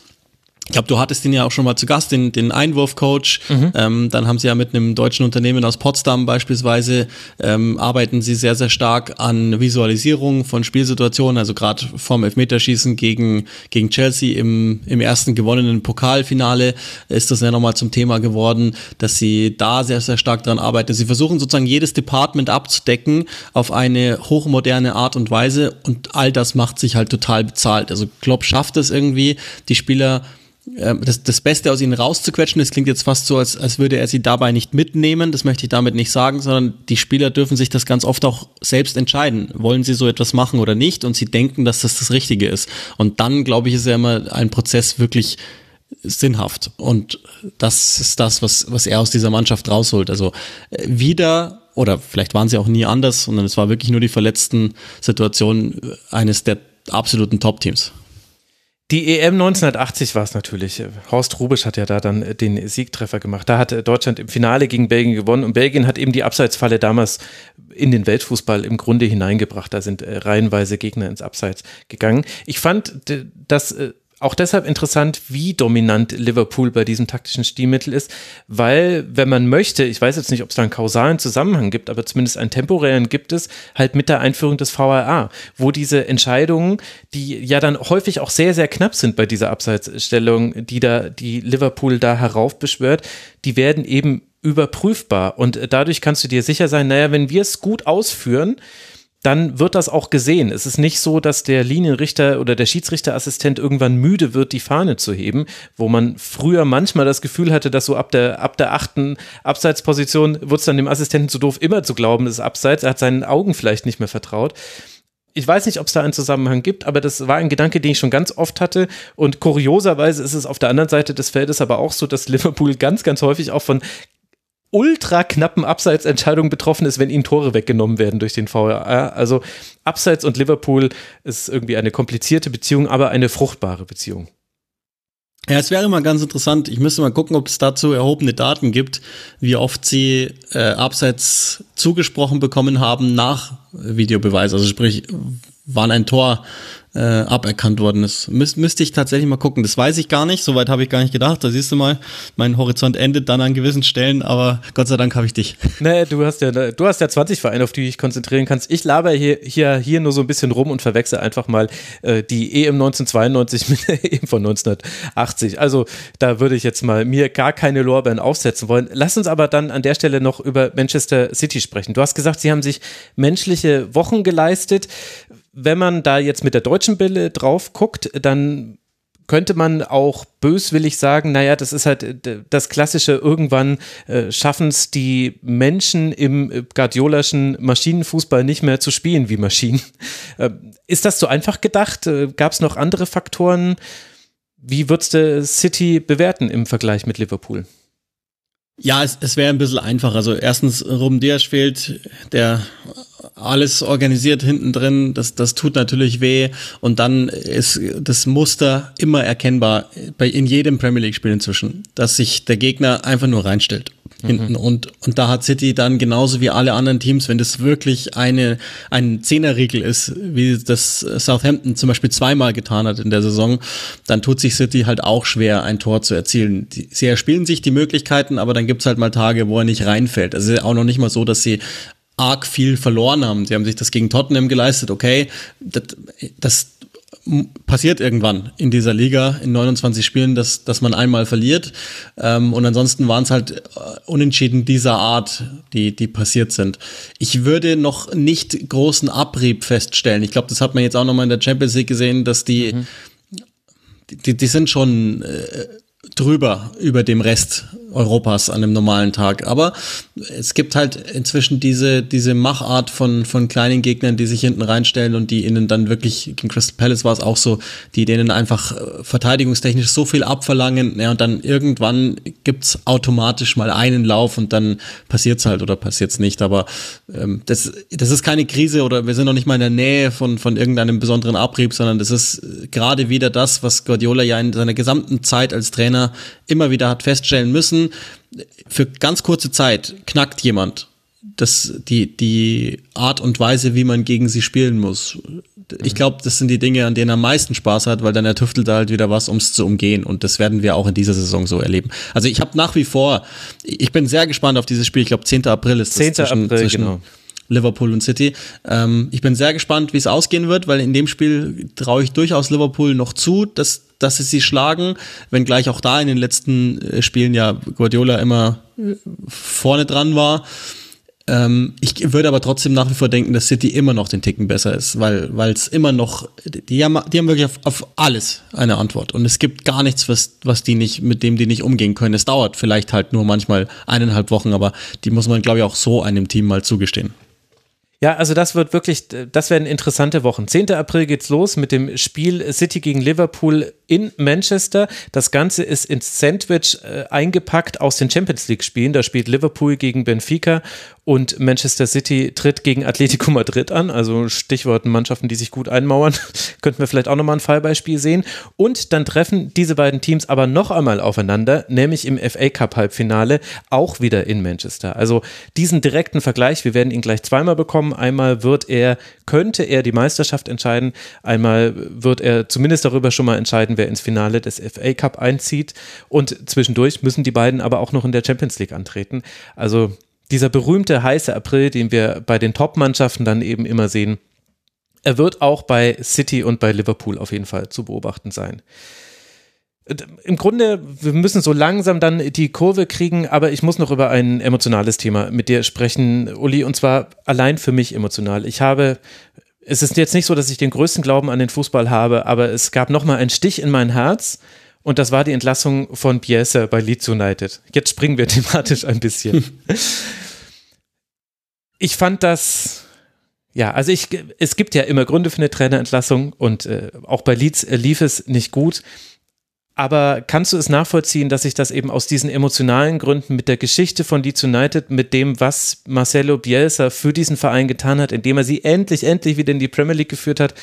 ich glaube, du hattest ihn ja auch schon mal zu Gast, den, den Einwurfcoach. Mhm. Ähm, dann haben sie ja mit einem deutschen Unternehmen aus Potsdam beispielsweise, ähm, arbeiten sie sehr, sehr stark an Visualisierung von Spielsituationen. Also gerade vom Elfmeterschießen gegen, gegen Chelsea im, im ersten gewonnenen Pokalfinale ist das ja nochmal zum Thema geworden, dass sie da sehr, sehr stark dran arbeiten. Sie versuchen sozusagen jedes Department abzudecken auf eine hochmoderne Art und Weise und all das macht sich halt total bezahlt. Also Klopp schafft es irgendwie, die Spieler das, das Beste aus ihnen rauszuquetschen. Das klingt jetzt fast so, als, als würde er sie dabei nicht mitnehmen. Das möchte ich damit nicht sagen, sondern die Spieler dürfen sich das ganz oft auch selbst entscheiden. Wollen sie so etwas machen oder nicht? Und sie denken, dass das das Richtige ist. Und dann, glaube ich, ist ja immer ein Prozess wirklich sinnhaft. Und das ist das, was, was er aus dieser Mannschaft rausholt. Also äh, wieder, oder vielleicht waren sie auch nie anders, sondern es war wirklich nur die verletzten Situationen eines der absoluten Top-Teams. Die EM 1980 war es natürlich. Horst Rubisch hat ja da dann den Siegtreffer gemacht. Da hat Deutschland im Finale gegen Belgien gewonnen und Belgien hat eben die Abseitsfalle damals in den Weltfußball im Grunde hineingebracht. Da sind äh, reihenweise Gegner ins Abseits gegangen. Ich fand, dass äh, auch deshalb interessant, wie dominant Liverpool bei diesem taktischen Stilmittel ist, weil, wenn man möchte, ich weiß jetzt nicht, ob es da einen kausalen Zusammenhang gibt, aber zumindest einen temporären gibt es, halt mit der Einführung des VRA, wo diese Entscheidungen, die ja dann häufig auch sehr, sehr knapp sind bei dieser Abseitsstellung, die da, die Liverpool da heraufbeschwört, die werden eben überprüfbar. Und dadurch kannst du dir sicher sein, naja, wenn wir es gut ausführen, dann wird das auch gesehen. Es ist nicht so, dass der Linienrichter oder der Schiedsrichterassistent irgendwann müde wird, die Fahne zu heben, wo man früher manchmal das Gefühl hatte, dass so ab der, ab der achten Abseitsposition wird es dann dem Assistenten zu doof, immer zu glauben, es ist Abseits. Er hat seinen Augen vielleicht nicht mehr vertraut ich weiß nicht, ob es da einen Zusammenhang gibt, aber das war ein Gedanke, den ich schon ganz oft hatte. Und kurioserweise ist es auf der anderen Seite des Feldes aber auch so, dass Liverpool ganz, ganz häufig auch von ultra knappen Abseitsentscheidungen betroffen ist, wenn ihnen Tore weggenommen werden durch den VAR. Also Abseits und Liverpool ist irgendwie eine komplizierte Beziehung, aber eine fruchtbare Beziehung. Ja, es wäre mal ganz interessant. Ich müsste mal gucken, ob es dazu erhobene Daten gibt, wie oft sie äh, Abseits zugesprochen bekommen haben nach Videobeweis. Also sprich, wann ein Tor äh, aberkannt worden ist. Müs müsste ich tatsächlich mal gucken. Das weiß ich gar nicht. Soweit habe ich gar nicht gedacht. Da siehst du mal, mein Horizont endet dann an gewissen Stellen, aber Gott sei Dank habe ich dich. Nee, du hast ja, du hast ja 20 Vereine, auf die du dich konzentrieren kannst. Ich laber hier, hier, hier nur so ein bisschen rum und verwechsel einfach mal äh, die EM 1992 mit der EM von 1980. Also da würde ich jetzt mal mir gar keine Lorbeeren aufsetzen wollen. Lass uns aber dann an der Stelle noch über Manchester City sprechen. Du hast gesagt, sie haben sich menschliche Wochen geleistet wenn man da jetzt mit der deutschen Brille drauf guckt, dann könnte man auch böswillig sagen, naja, das ist halt das klassische, irgendwann äh, schaffen es die Menschen im äh, Guardiolaschen Maschinenfußball nicht mehr zu spielen wie Maschinen. Äh, ist das so einfach gedacht? Äh, Gab es noch andere Faktoren? Wie würdest du City bewerten im Vergleich mit Liverpool? Ja, es, es wäre ein bisschen einfacher. Also erstens, Ruben Dias fehlt, der alles organisiert hinten drin, das, das tut natürlich weh. Und dann ist das Muster immer erkennbar bei, in jedem Premier League-Spiel inzwischen, dass sich der Gegner einfach nur reinstellt hinten. Mhm. Und, und da hat City dann genauso wie alle anderen Teams, wenn das wirklich eine, ein Zehnerriegel ist, wie das Southampton zum Beispiel zweimal getan hat in der Saison, dann tut sich City halt auch schwer, ein Tor zu erzielen. Die, sie erspielen sich die Möglichkeiten, aber dann gibt's halt mal Tage, wo er nicht reinfällt. Also auch noch nicht mal so, dass sie arg viel verloren haben. Sie haben sich das gegen Tottenham geleistet, okay, das, das passiert irgendwann in dieser Liga in 29 Spielen, dass, dass man einmal verliert. Ähm, und ansonsten waren es halt äh, Unentschieden dieser Art, die, die passiert sind. Ich würde noch nicht großen Abrieb feststellen. Ich glaube, das hat man jetzt auch nochmal in der Champions League gesehen, dass die, mhm. die, die sind schon äh, drüber über dem Rest Europas an einem normalen Tag. Aber es gibt halt inzwischen diese, diese Machart von, von kleinen Gegnern, die sich hinten reinstellen und die ihnen dann wirklich, gegen Crystal Palace war es auch so, die denen einfach äh, verteidigungstechnisch so viel abverlangen, ja, und dann irgendwann gibt's automatisch mal einen Lauf und dann passiert's halt oder passiert's nicht. Aber ähm, das, das ist keine Krise oder wir sind noch nicht mal in der Nähe von, von irgendeinem besonderen Abrieb, sondern das ist gerade wieder das, was Guardiola ja in seiner gesamten Zeit als Trainer immer wieder hat feststellen müssen, für ganz kurze Zeit knackt jemand das, die, die Art und Weise, wie man gegen sie spielen muss. Ich mhm. glaube, das sind die Dinge, an denen er am meisten Spaß hat, weil dann er halt wieder was, um es zu umgehen. Und das werden wir auch in dieser Saison so erleben. Also ich habe nach wie vor, ich bin sehr gespannt auf dieses Spiel. Ich glaube, 10. April ist das 10. zwischen, April, zwischen genau. Liverpool und City. Ähm, ich bin sehr gespannt, wie es ausgehen wird, weil in dem Spiel traue ich durchaus Liverpool noch zu, dass dass sie sie schlagen, wenngleich auch da in den letzten äh, Spielen ja Guardiola immer vorne dran war. Ähm, ich würde aber trotzdem nach wie vor denken, dass City immer noch den Ticken besser ist, weil weil es immer noch, die haben, die haben wirklich auf, auf alles eine Antwort und es gibt gar nichts, was was die nicht mit dem die nicht umgehen können. Es dauert vielleicht halt nur manchmal eineinhalb Wochen, aber die muss man glaube ich auch so einem Team mal zugestehen. Ja, also das wird wirklich, das werden interessante Wochen. 10. April geht's los mit dem Spiel City gegen Liverpool in Manchester. Das Ganze ist ins Sandwich äh, eingepackt aus den Champions League Spielen. Da spielt Liverpool gegen Benfica und Manchester City tritt gegen Atletico Madrid an. Also Stichwort Mannschaften, die sich gut einmauern. Könnten wir vielleicht auch nochmal ein Fallbeispiel sehen. Und dann treffen diese beiden Teams aber noch einmal aufeinander, nämlich im FA Cup Halbfinale, auch wieder in Manchester. Also diesen direkten Vergleich, wir werden ihn gleich zweimal bekommen. Einmal wird er, könnte er die Meisterschaft entscheiden. Einmal wird er zumindest darüber schon mal entscheiden, wer ins Finale des FA Cup einzieht. Und zwischendurch müssen die beiden aber auch noch in der Champions League antreten. Also dieser berühmte heiße April, den wir bei den Top-Mannschaften dann eben immer sehen, er wird auch bei City und bei Liverpool auf jeden Fall zu beobachten sein. Im Grunde, wir müssen so langsam dann die Kurve kriegen, aber ich muss noch über ein emotionales Thema mit dir sprechen, Uli, und zwar allein für mich emotional. Ich habe, es ist jetzt nicht so, dass ich den größten Glauben an den Fußball habe, aber es gab nochmal einen Stich in mein Herz, und das war die Entlassung von Bielsa bei Leeds United. Jetzt springen wir thematisch ein bisschen. ich fand das, ja, also ich, es gibt ja immer Gründe für eine Trainerentlassung und äh, auch bei Leeds äh, lief es nicht gut. Aber kannst du es nachvollziehen, dass sich das eben aus diesen emotionalen Gründen mit der Geschichte von Leeds United, mit dem, was Marcelo Bielsa für diesen Verein getan hat, indem er sie endlich, endlich wieder in die Premier League geführt hat,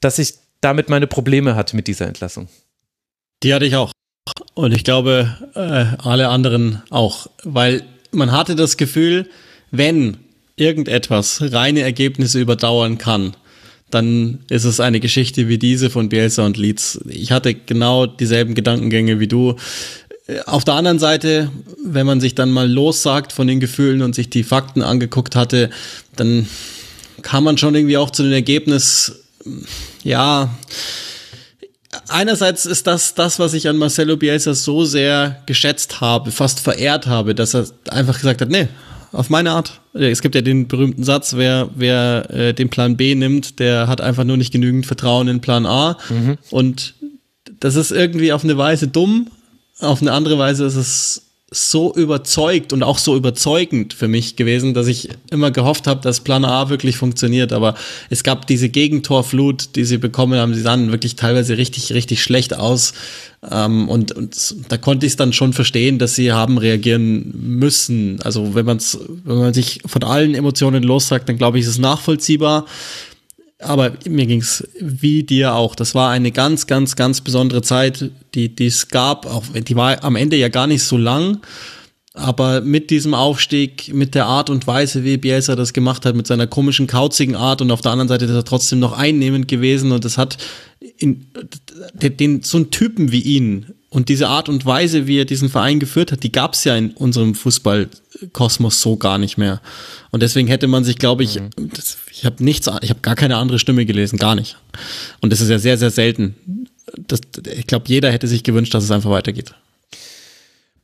dass ich damit meine Probleme hatte mit dieser Entlassung? Die hatte ich auch. Und ich glaube, äh, alle anderen auch. Weil man hatte das Gefühl, wenn irgendetwas reine Ergebnisse überdauern kann, dann ist es eine Geschichte wie diese von Bielsa und Leeds. Ich hatte genau dieselben Gedankengänge wie du. Auf der anderen Seite, wenn man sich dann mal lossagt von den Gefühlen und sich die Fakten angeguckt hatte, dann kam man schon irgendwie auch zu dem Ergebnis, ja, einerseits ist das das, was ich an Marcelo Bielsa so sehr geschätzt habe, fast verehrt habe, dass er einfach gesagt hat, nee, auf meine Art. Es gibt ja den berühmten Satz, wer, wer äh, den Plan B nimmt, der hat einfach nur nicht genügend Vertrauen in Plan A. Mhm. Und das ist irgendwie auf eine Weise dumm, auf eine andere Weise ist es so überzeugt und auch so überzeugend für mich gewesen, dass ich immer gehofft habe, dass Plan A wirklich funktioniert. Aber es gab diese Gegentorflut, die sie bekommen haben. Sie sahen wirklich teilweise richtig, richtig schlecht aus. Ähm, und, und da konnte ich es dann schon verstehen, dass sie haben reagieren müssen. Also wenn man wenn man sich von allen Emotionen lossagt, dann glaube ich, ist es nachvollziehbar aber mir ging's wie dir auch. Das war eine ganz, ganz, ganz besondere Zeit, die, die es gab. Auch die war am Ende ja gar nicht so lang. Aber mit diesem Aufstieg, mit der Art und Weise, wie Bielsa das gemacht hat, mit seiner komischen, kauzigen Art und auf der anderen Seite ist er trotzdem noch einnehmend gewesen und das hat in, den, so einen Typen wie ihn und diese Art und Weise, wie er diesen Verein geführt hat, die gab es ja in unserem Fußballkosmos so gar nicht mehr. Und deswegen hätte man sich, glaube ich, mhm. das, ich habe nichts, ich habe gar keine andere Stimme gelesen, gar nicht. Und das ist ja sehr, sehr selten. Das, ich glaube, jeder hätte sich gewünscht, dass es einfach weitergeht.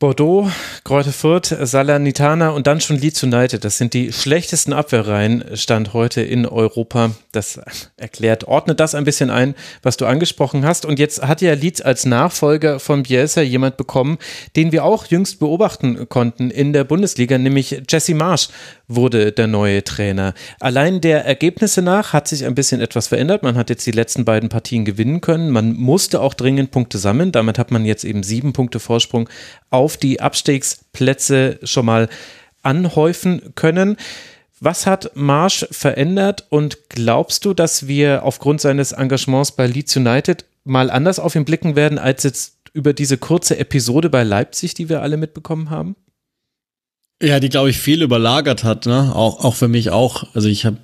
Bordeaux, Greuther Fürth, Salernitana und dann schon Leeds United. Das sind die schlechtesten Abwehrreihen Stand heute in Europa. Das erklärt, ordnet das ein bisschen ein, was du angesprochen hast. Und jetzt hat ja Leeds als Nachfolger von Bielsa jemand bekommen, den wir auch jüngst beobachten konnten in der Bundesliga, nämlich Jesse Marsch wurde der neue Trainer. Allein der Ergebnisse nach hat sich ein bisschen etwas verändert. Man hat jetzt die letzten beiden Partien gewinnen können. Man musste auch dringend Punkte sammeln. Damit hat man jetzt eben sieben Punkte Vorsprung auf die Abstiegsplätze schon mal anhäufen können. Was hat Marsch verändert und glaubst du, dass wir aufgrund seines Engagements bei Leeds United mal anders auf ihn blicken werden als jetzt über diese kurze Episode bei Leipzig, die wir alle mitbekommen haben? Ja, die, glaube ich, viel überlagert hat, ne? Auch, auch für mich auch. Also ich habe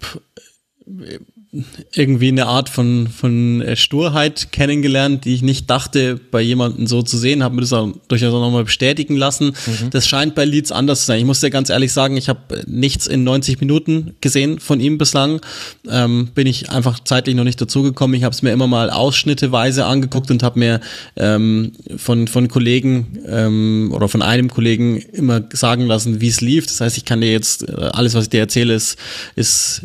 irgendwie eine Art von, von äh, Sturheit kennengelernt, die ich nicht dachte, bei jemandem so zu sehen, habe mir das auch durchaus auch nochmal bestätigen lassen. Mhm. Das scheint bei Leeds anders zu sein. Ich muss dir ganz ehrlich sagen, ich habe nichts in 90 Minuten gesehen von ihm bislang. Ähm, bin ich einfach zeitlich noch nicht dazugekommen. Ich habe es mir immer mal ausschnitteweise angeguckt und habe mir ähm, von, von Kollegen ähm, oder von einem Kollegen immer sagen lassen, wie es lief. Das heißt, ich kann dir jetzt, äh, alles, was ich dir erzähle, ist, ist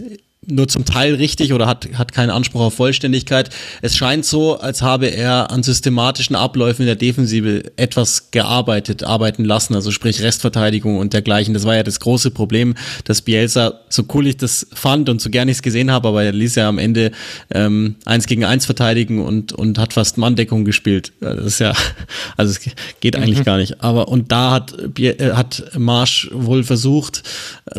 nur zum Teil richtig oder hat, hat keinen Anspruch auf Vollständigkeit. Es scheint so, als habe er an systematischen Abläufen in der Defensive etwas gearbeitet, arbeiten lassen, also sprich Restverteidigung und dergleichen. Das war ja das große Problem, dass Bielsa, so cool ich das fand und so gern ich es gesehen habe, aber er ließ ja am Ende ähm, eins gegen eins verteidigen und, und hat fast Manndeckung gespielt. Das ist ja, also es geht eigentlich mhm. gar nicht. Aber und da hat, äh, hat Marsch wohl versucht,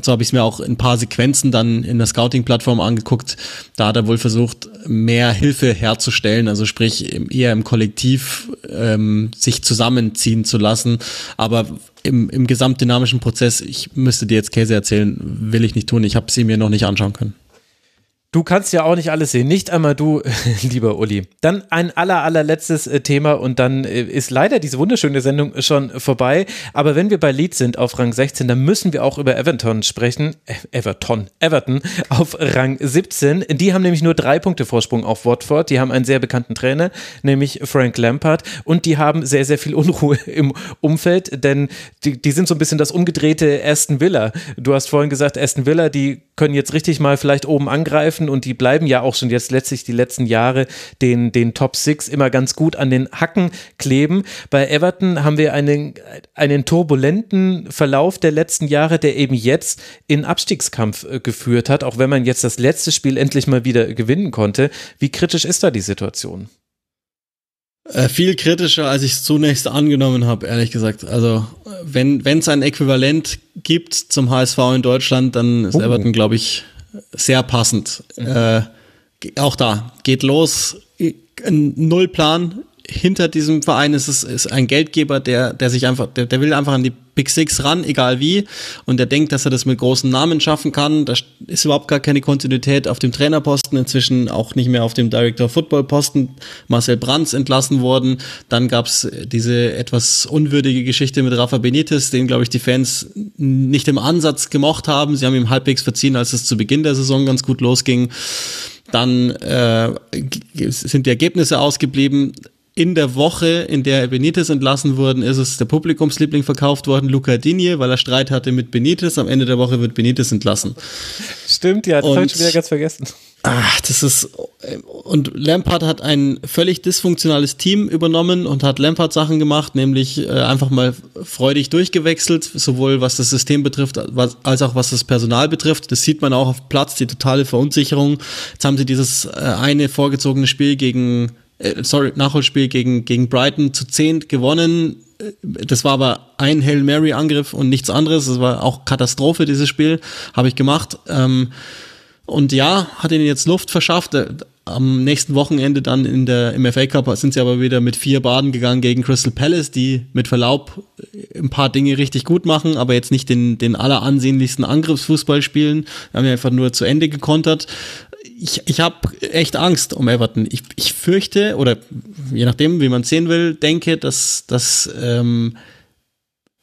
so habe ich es mir auch in ein paar Sequenzen dann in der Scouting Plattform angeguckt. Da hat er wohl versucht, mehr Hilfe herzustellen, also sprich eher im Kollektiv ähm, sich zusammenziehen zu lassen. Aber im, im gesamtdynamischen Prozess, ich müsste dir jetzt Käse erzählen, will ich nicht tun. Ich habe sie mir noch nicht anschauen können. Du kannst ja auch nicht alles sehen, nicht einmal du, lieber Uli. Dann ein aller, allerletztes äh, Thema und dann äh, ist leider diese wunderschöne Sendung schon vorbei. Aber wenn wir bei Leeds sind auf Rang 16, dann müssen wir auch über Everton sprechen. Äh, Everton, Everton auf Rang 17. Die haben nämlich nur drei Punkte Vorsprung auf Watford. Die haben einen sehr bekannten Trainer, nämlich Frank Lampard. Und die haben sehr, sehr viel Unruhe im Umfeld, denn die, die sind so ein bisschen das umgedrehte Aston Villa. Du hast vorhin gesagt, Aston Villa, die können jetzt richtig mal vielleicht oben angreifen und die bleiben ja auch schon jetzt letztlich die letzten Jahre den, den Top Six immer ganz gut an den Hacken kleben. Bei Everton haben wir einen, einen turbulenten Verlauf der letzten Jahre, der eben jetzt in Abstiegskampf äh, geführt hat, auch wenn man jetzt das letzte Spiel endlich mal wieder gewinnen konnte. Wie kritisch ist da die Situation? Äh, viel kritischer, als ich es zunächst angenommen habe, ehrlich gesagt. Also wenn es ein Äquivalent gibt zum HSV in Deutschland, dann ist oh. Everton, glaube ich, sehr passend. Mhm. Äh, auch da geht los, null Plan, hinter diesem Verein ist es ist ein Geldgeber, der, der sich einfach, der, der will einfach an die Big Six ran, egal wie, und der denkt, dass er das mit großen Namen schaffen kann. Da ist überhaupt gar keine Kontinuität auf dem Trainerposten, inzwischen auch nicht mehr auf dem Director Football Posten. Marcel Brands entlassen worden. Dann gab's diese etwas unwürdige Geschichte mit Rafa Benitez, den, glaube ich, die Fans nicht im Ansatz gemocht haben. Sie haben ihm halbwegs verziehen, als es zu Beginn der Saison ganz gut losging. Dann äh, sind die Ergebnisse ausgeblieben in der Woche, in der Benitez entlassen worden ist, es der Publikumsliebling verkauft worden, Luca Digne, weil er Streit hatte mit Benitez. Am Ende der Woche wird Benitez entlassen. Stimmt, ja, das habe ich schon wieder ganz vergessen. Ach, das ist und Lampard hat ein völlig dysfunktionales Team übernommen und hat Lampard Sachen gemacht, nämlich äh, einfach mal freudig durchgewechselt, sowohl was das System betrifft, als auch was das Personal betrifft. Das sieht man auch auf Platz, die totale Verunsicherung. Jetzt haben sie dieses äh, eine vorgezogene Spiel gegen äh, sorry, Nachholspiel gegen gegen Brighton zu zehn gewonnen. Äh, das war aber ein Hail Mary Angriff und nichts anderes. Das war auch Katastrophe dieses Spiel, habe ich gemacht. Ähm, und ja, hat ihnen jetzt Luft verschafft. Äh, am nächsten Wochenende dann in der, im FA Cup sind sie aber wieder mit vier Baden gegangen gegen Crystal Palace, die mit Verlaub äh, ein paar Dinge richtig gut machen, aber jetzt nicht den, den alleransehnlichsten Angriffsfußball spielen. Wir haben ja einfach nur zu Ende gekontert. Ich, ich habe echt Angst um Everton. Ich, ich fürchte, oder je nachdem, wie man es sehen will, denke, dass, dass ähm,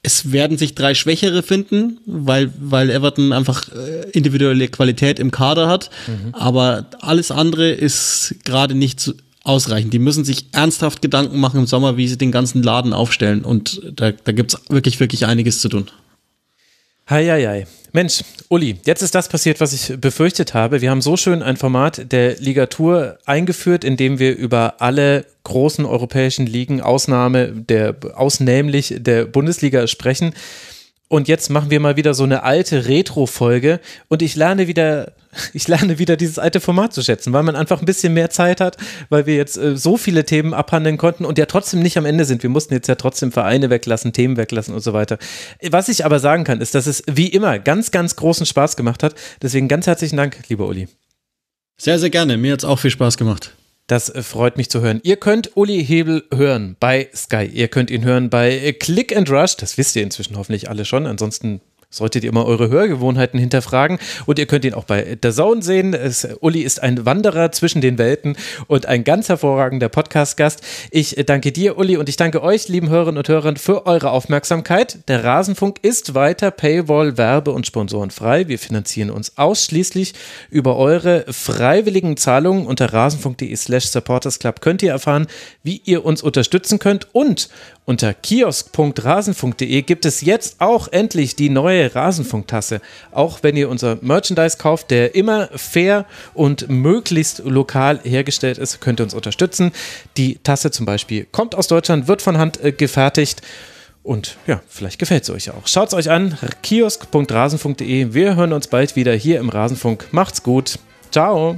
es werden sich drei Schwächere finden, weil, weil Everton einfach äh, individuelle Qualität im Kader hat. Mhm. Aber alles andere ist gerade nicht ausreichend. Die müssen sich ernsthaft Gedanken machen im Sommer, wie sie den ganzen Laden aufstellen. Und da, da gibt es wirklich, wirklich einiges zu tun. Heieiei. Mensch, Uli, jetzt ist das passiert, was ich befürchtet habe. Wir haben so schön ein Format der Ligatur eingeführt, in dem wir über alle großen europäischen Ligen, Ausnahme der, ausnehmlich der Bundesliga sprechen. Und jetzt machen wir mal wieder so eine alte Retro-Folge und ich lerne wieder, ich lerne wieder dieses alte Format zu schätzen, weil man einfach ein bisschen mehr Zeit hat, weil wir jetzt äh, so viele Themen abhandeln konnten und ja trotzdem nicht am Ende sind. Wir mussten jetzt ja trotzdem Vereine weglassen, Themen weglassen und so weiter. Was ich aber sagen kann, ist, dass es wie immer ganz, ganz großen Spaß gemacht hat. Deswegen ganz herzlichen Dank, lieber Uli. Sehr, sehr gerne. Mir hat es auch viel Spaß gemacht. Das äh, freut mich zu hören. Ihr könnt Uli Hebel hören bei Sky. Ihr könnt ihn hören bei Click and Rush. Das wisst ihr inzwischen hoffentlich alle schon. Ansonsten solltet ihr immer eure Hörgewohnheiten hinterfragen. Und ihr könnt ihn auch bei The Zone sehen. Es, Uli ist ein Wanderer zwischen den Welten und ein ganz hervorragender Podcast-Gast. Ich danke dir, Uli, und ich danke euch, lieben Hörerinnen und Hörern, für eure Aufmerksamkeit. Der Rasenfunk ist weiter Paywall, Werbe- und Sponsorenfrei. Wir finanzieren uns ausschließlich über eure freiwilligen Zahlungen unter rasenfunk.de slash supportersclub könnt ihr erfahren, wie ihr uns unterstützen könnt und unter kiosk.rasenfunk.de gibt es jetzt auch endlich die neue Rasenfunktasse. Auch wenn ihr unser Merchandise kauft, der immer fair und möglichst lokal hergestellt ist, könnt ihr uns unterstützen. Die Tasse zum Beispiel kommt aus Deutschland, wird von Hand äh, gefertigt. Und ja, vielleicht gefällt es euch auch. Schaut es euch an, kiosk.rasenfunk.de. Wir hören uns bald wieder hier im Rasenfunk. Macht's gut. Ciao.